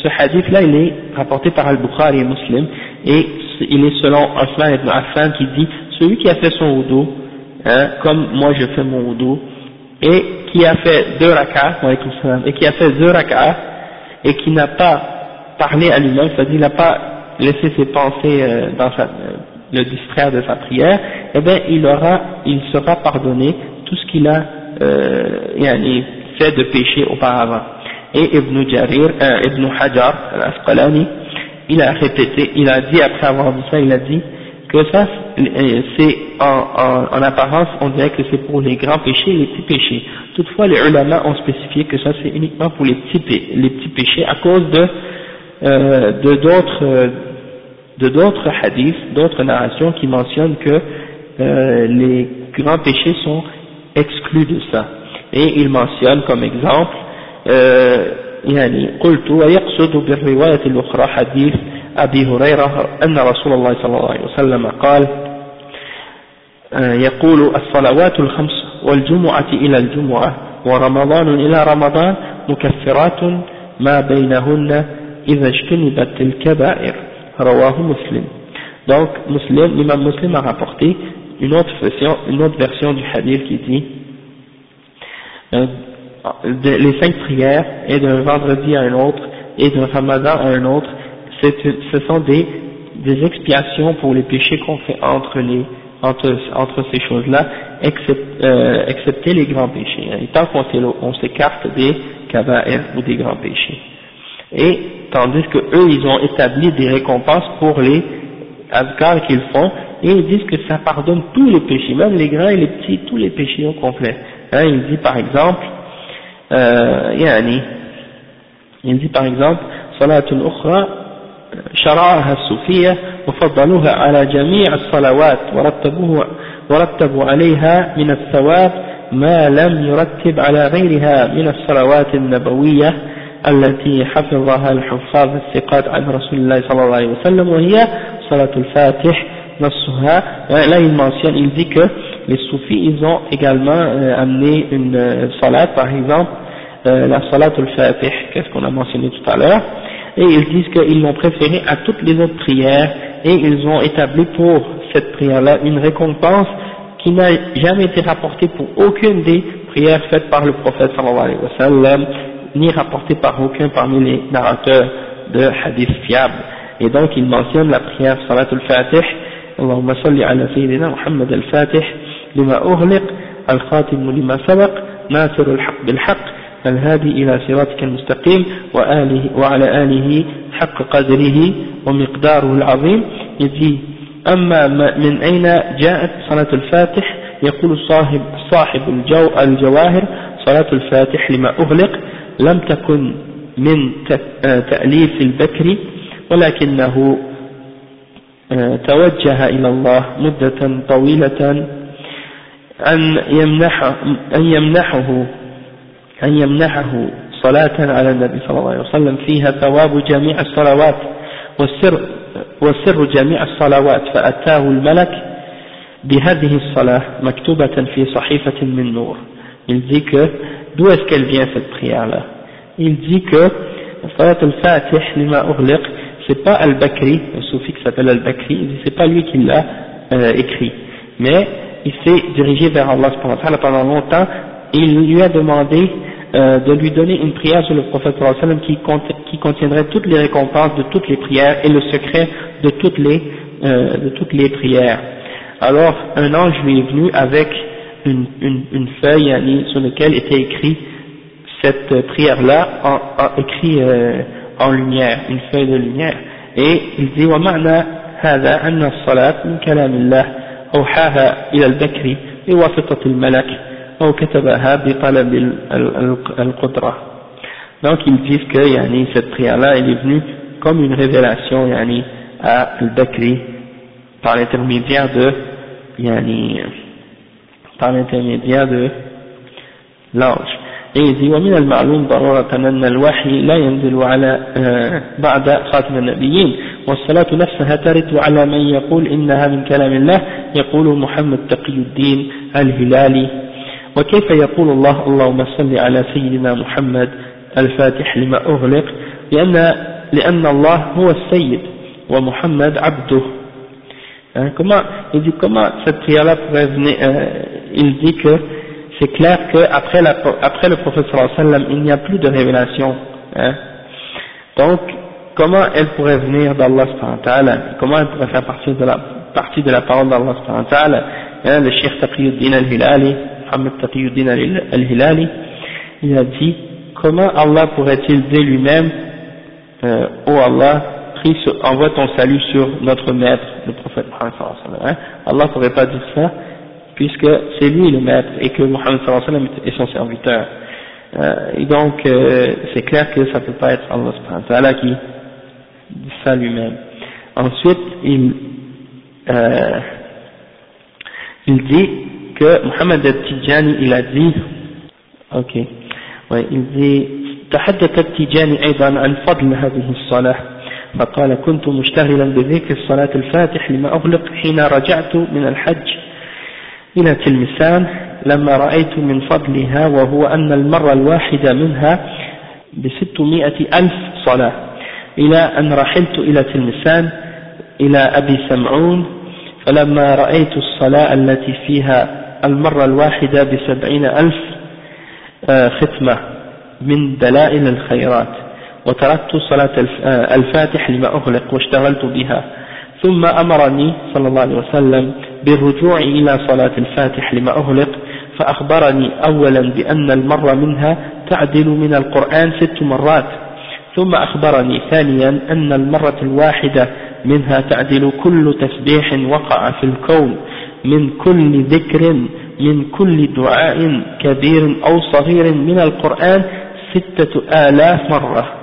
ce hadith là il est rapporté par Al-Bukhari et Muslim et il est selon Osman ibn Affan qui dit celui qui a fait son wudu, hein, comme moi je fais mon wudu, et qui a fait deux rak'ah, et qui a fait deux rak'ah, et qui n'a pas parlé à lui-même, c'est-à-dire il n'a pas laissé ses pensées euh, dans sa, euh, le distraire de sa prière, eh bien il aura, il sera pardonné tout ce qu'il a euh, fait de péché auparavant. Et Ibn Jarir, euh, Ibn Hajar, al-Asqalani, il a répété, il a dit après avoir dit ça, il a dit que ça, c'est en, en, apparence, on dirait que c'est pour les grands péchés et les petits péchés. Toutefois, les ulama ont spécifié que ça, c'est uniquement pour les petits, les petits péchés à cause de euh, de d'autres de d'autres hadiths, d'autres narrations qui mentionnent que euh, les grands péchés sont exclus de ça. Et il mentionne comme exemple, euh, يعني قلت ويقصد بالرواية الأخرى حديث أبي هريرة أن رسول الله صلى الله عليه وسلم قال آه، يقول الصلوات الخمس والجمعة إلى الجمعة ورمضان إلى رمضان مكفرات ما بينهن إذا اجتنبت الكبائر Rawahu Muslim. Donc, Muslim, l'imam Muslim a rapporté une autre version, une autre version du hadith qui dit euh, les cinq prières et d'un vendredi à un autre et d'un ramadan à un autre, ce sont des, expiations pour les péchés qu'on fait entre ces choses-là, except, euh, excepté les grands péchés. Hein, et tant qu'on s'écarte des kaba'ir ou des grands péchés tandis que eux, ils ont établi des récompenses pour les azkars qu'ils font, et ils disent que ça pardonne tous les péchés, même les grands et les petits, tous les péchés au complet. Hein, il dit par exemple, euh, yani, il dit par exemple, salatul ukhra شرعها الصوفية وفضلوها على جميع الصلوات ورتبوه ورتبوا عليها من الثواب ما لم يرتب على غيرها من الصلوات النبوية التي حفظها الحفاظ الثقات عن رسول الله صلى الله عليه وسلم وهي صلاة الفاتح نصها là il mentionne il dit que les soufis ils ont également euh, amené une euh, salat par exemple euh, la salat al-fatih qu'est-ce qu'on a mentionné tout à l'heure et ils disent qu'ils l'ont préféré à toutes les autres prières et ils ont établi pour cette prière-là une récompense qui n'a jamais été rapportée pour aucune des prières faites par le prophète sallallahu alayhi wa sallam Ni rapporté par aucun parmi les narrateurs de hadith fiables. Et donc il mentionne la prière Salat al-Fatih, Allahumma salli ala Sayyidina Muhammad al-Fatih, lima ughliq, al-Khatim lima sabaq, nasir al-haq bil-haq, الهادي إلى صراطك المستقيم وآله وعلى آله حق قدره ومقداره العظيم يجي أما من أين جاءت صلاة الفاتح يقول صاحب, صاحب الجو الجواهر صلاة الفاتح لما أغلق لم تكن من تأليف البكري ولكنه توجه إلى الله مدة طويلة أن يمنحه, أن يمنحه أن يمنحه صلاة على النبي صلى الله عليه وسلم فيها ثواب جميع الصلوات والسر, والسر جميع الصلوات فأتاه الملك بهذه الصلاة مكتوبة في صحيفة من نور. Il dit que d'où est-ce qu'elle vient cette prière là il dit que Salat al-Fatih c'est pas al-Bakri le soufi qui s'appelle al-Bakri c'est pas lui qui l'a euh, écrit. Mais il s'est dirigé vers Allah pendant longtemps. Et il lui a demandé euh, de lui donner une prière sur le prophète qui, qui contiendrait toutes les récompenses de toutes les prières et le secret de toutes les, euh, de toutes les prières. Alors un ange lui est venu avec une, une, une feuille sur laquelle était écrit cette prière-là, en, en, écrit euh, en lumière, une feuille de lumière. Et il dit ومعنى هذا أن الصلاة من كلام الله أوحاها إلى البكر بواسطة الملك donc ils disent que yani, cette prière-là elle est venue comme une révélation yani, à Al-Bakri par l'intermédiaire de yani, par l'intermédiaire de l'ange et il dit ومن المعلوم ضرورة أن الوحي لا ينزل على بعد خاتم النبيين والصلاة نفسها ترد على من يقول إنها من كلام الله يقول محمد تقي الدين الهلالي. وكيف يقول الله اللهم صل على سيدنا محمد الفاتح لما أغلق؟ لأن, لأن الله هو السيد ومحمد عبده. Hein, comment, il dit comment cette prière-là pourrait venir, euh, il dit que c'est clair qu'après après le prophète sallam, il n'y a plus de révélation. Hein. Donc, comment elle pourrait venir d'Allah Comment elle pourrait faire partie de la, partie de la parole d'Allah hein, Le Cheikh Taqiyuddin al-Hilali, Muhammad Taqiyuddin al-Hilali, il a dit comment Allah pourrait-il dire lui-même euh, Oh Allah, prie envoie ton salut sur notre maître, le prophète Muhammad sallallahu hein? Allah ne pourrait pas dire ça puisque c'est lui le maître et que Muhammad sallallahu est son serviteur. Euh, et donc euh, c'est clair que ça ne peut pas être Allah qui dit ça lui-même. Ensuite, il, euh, il dit que Mohamed al-Tijani il a dit ok ouais, il dit تحدث التجاني أيضا عن فضل هذه الصلاة فقال كنت مشتغلا بذكر الصلاة الفاتح لما أغلق حين رجعت من الحج إلى تلمسان لما رأيت من فضلها وهو أن المرة الواحدة منها بستمائة ألف صلاة إلى أن رحلت إلى تلمسان إلى أبي سمعون فلما رأيت الصلاة التي فيها المرة الواحدة بسبعين ألف آه، ختمة من دلائل الخيرات. وتركت صلاة آه، الفاتح لما أغلق واشتغلت بها. ثم أمرني صلى الله عليه وسلم بالرجوع إلى صلاة الفاتح لما أغلق فأخبرني أولا بأن المرة منها تعدل من القرآن ست مرات. ثم أخبرني ثانيا أن المرة الواحدة منها تعدل كل تسبيح وقع في الكون من كل ذكر من كل دعاء كبير أو صغير من القرآن ستة آلاف مرة.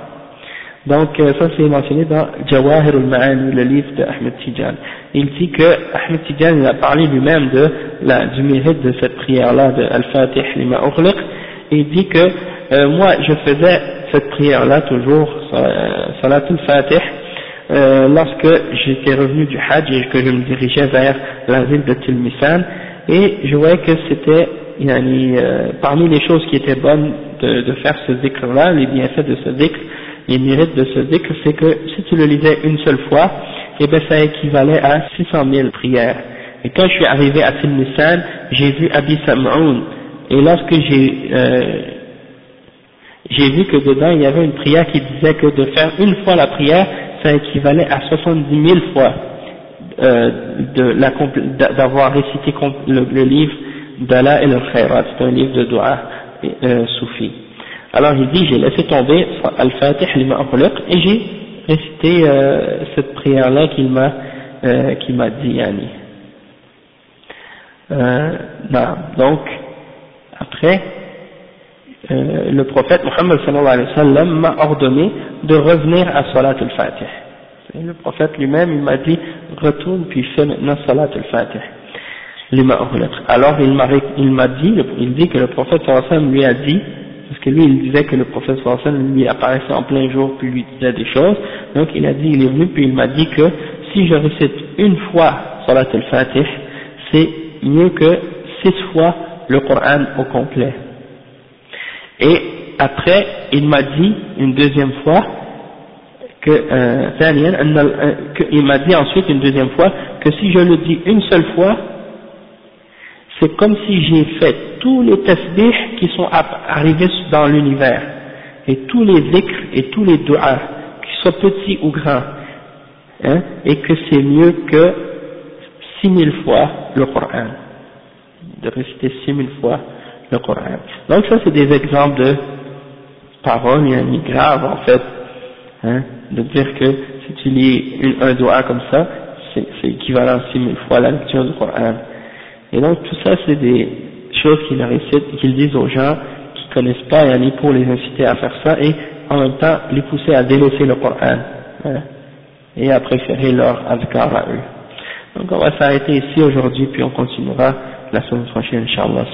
Donc ça c'est mentionné dans Jawahir al-Ma'ani, le livre de Ahmed Tijan. Il dit que Ahmed Tijan il a parlé lui-même de la, du mérite de cette prière-là de Al-Fatih lima ughliq, et il dit que euh, moi je faisais cette prière-là toujours, Salat al-Fatih, euh, lorsque j'étais revenu du Hajj et que je me dirigeais vers la ville de Tilmisan et je voyais que c'était euh, parmi les choses qui étaient bonnes de, de faire ce dhikr-là, les bienfaits de ce dhikr, les mérites de ce dhikr, c'est que si tu le lisais une seule fois, eh bien ça équivalait à 600 000 prières. Et quand je suis arrivé à Tilmisan, j'ai vu Abi Sam'oun, et lorsque j'ai euh, j'ai vu que dedans il y avait une prière qui disait que de faire une fois la prière, ça équivalait à 70 000 fois euh, d'avoir récité le, livre d'Allah et le Khairat, c'est un livre de doua euh, soufi. Alors il dit, j'ai laissé tomber Al-Fatih et j'ai récité euh, cette prière-là qu'il m'a euh, dit, Yani. Euh, donc, après, euh, le prophète Mohammed sallallahu alayhi wa sallam m'a ordonné de revenir à Salat al-Fatih. Le prophète lui-même, il m'a dit, retourne puis fais maintenant Salat al-Fatih. Alors il m'a dit, il dit que le prophète sallallahu alayhi wa sallam lui a dit, parce que lui il disait que le prophète sallam lui apparaissait en plein jour puis lui disait des choses, donc il a dit, il est venu puis il m'a dit que si je récite une fois Salat al-Fatih, c'est mieux que six fois le Coran au complet. Et après, il m'a dit une deuxième fois que, euh, euh il m'a dit ensuite une deuxième fois que si je le dis une seule fois, c'est comme si j'ai fait tous les tasbihs qui sont arrivés dans l'univers, et tous les zikrs et tous les du'as, qu'ils soient petits ou grands, hein, et que c'est mieux que six mille fois le Coran, de réciter six mille fois le Coran. Donc ça c'est des exemples de paroles graves en fait, hein, de dire que si tu lis un doigt comme ça, c'est équivalent à six mille fois la lecture du Coran. Et donc tout ça c'est des choses qu'ils disent aux gens qui connaissent pas yani, pour les inciter à faire ça et en même temps les pousser à délaisser le Coran et à préférer leur adhkar à eux. Donc on va s'arrêter ici aujourd'hui puis on continuera la semaine prochaine, Inch'Allah.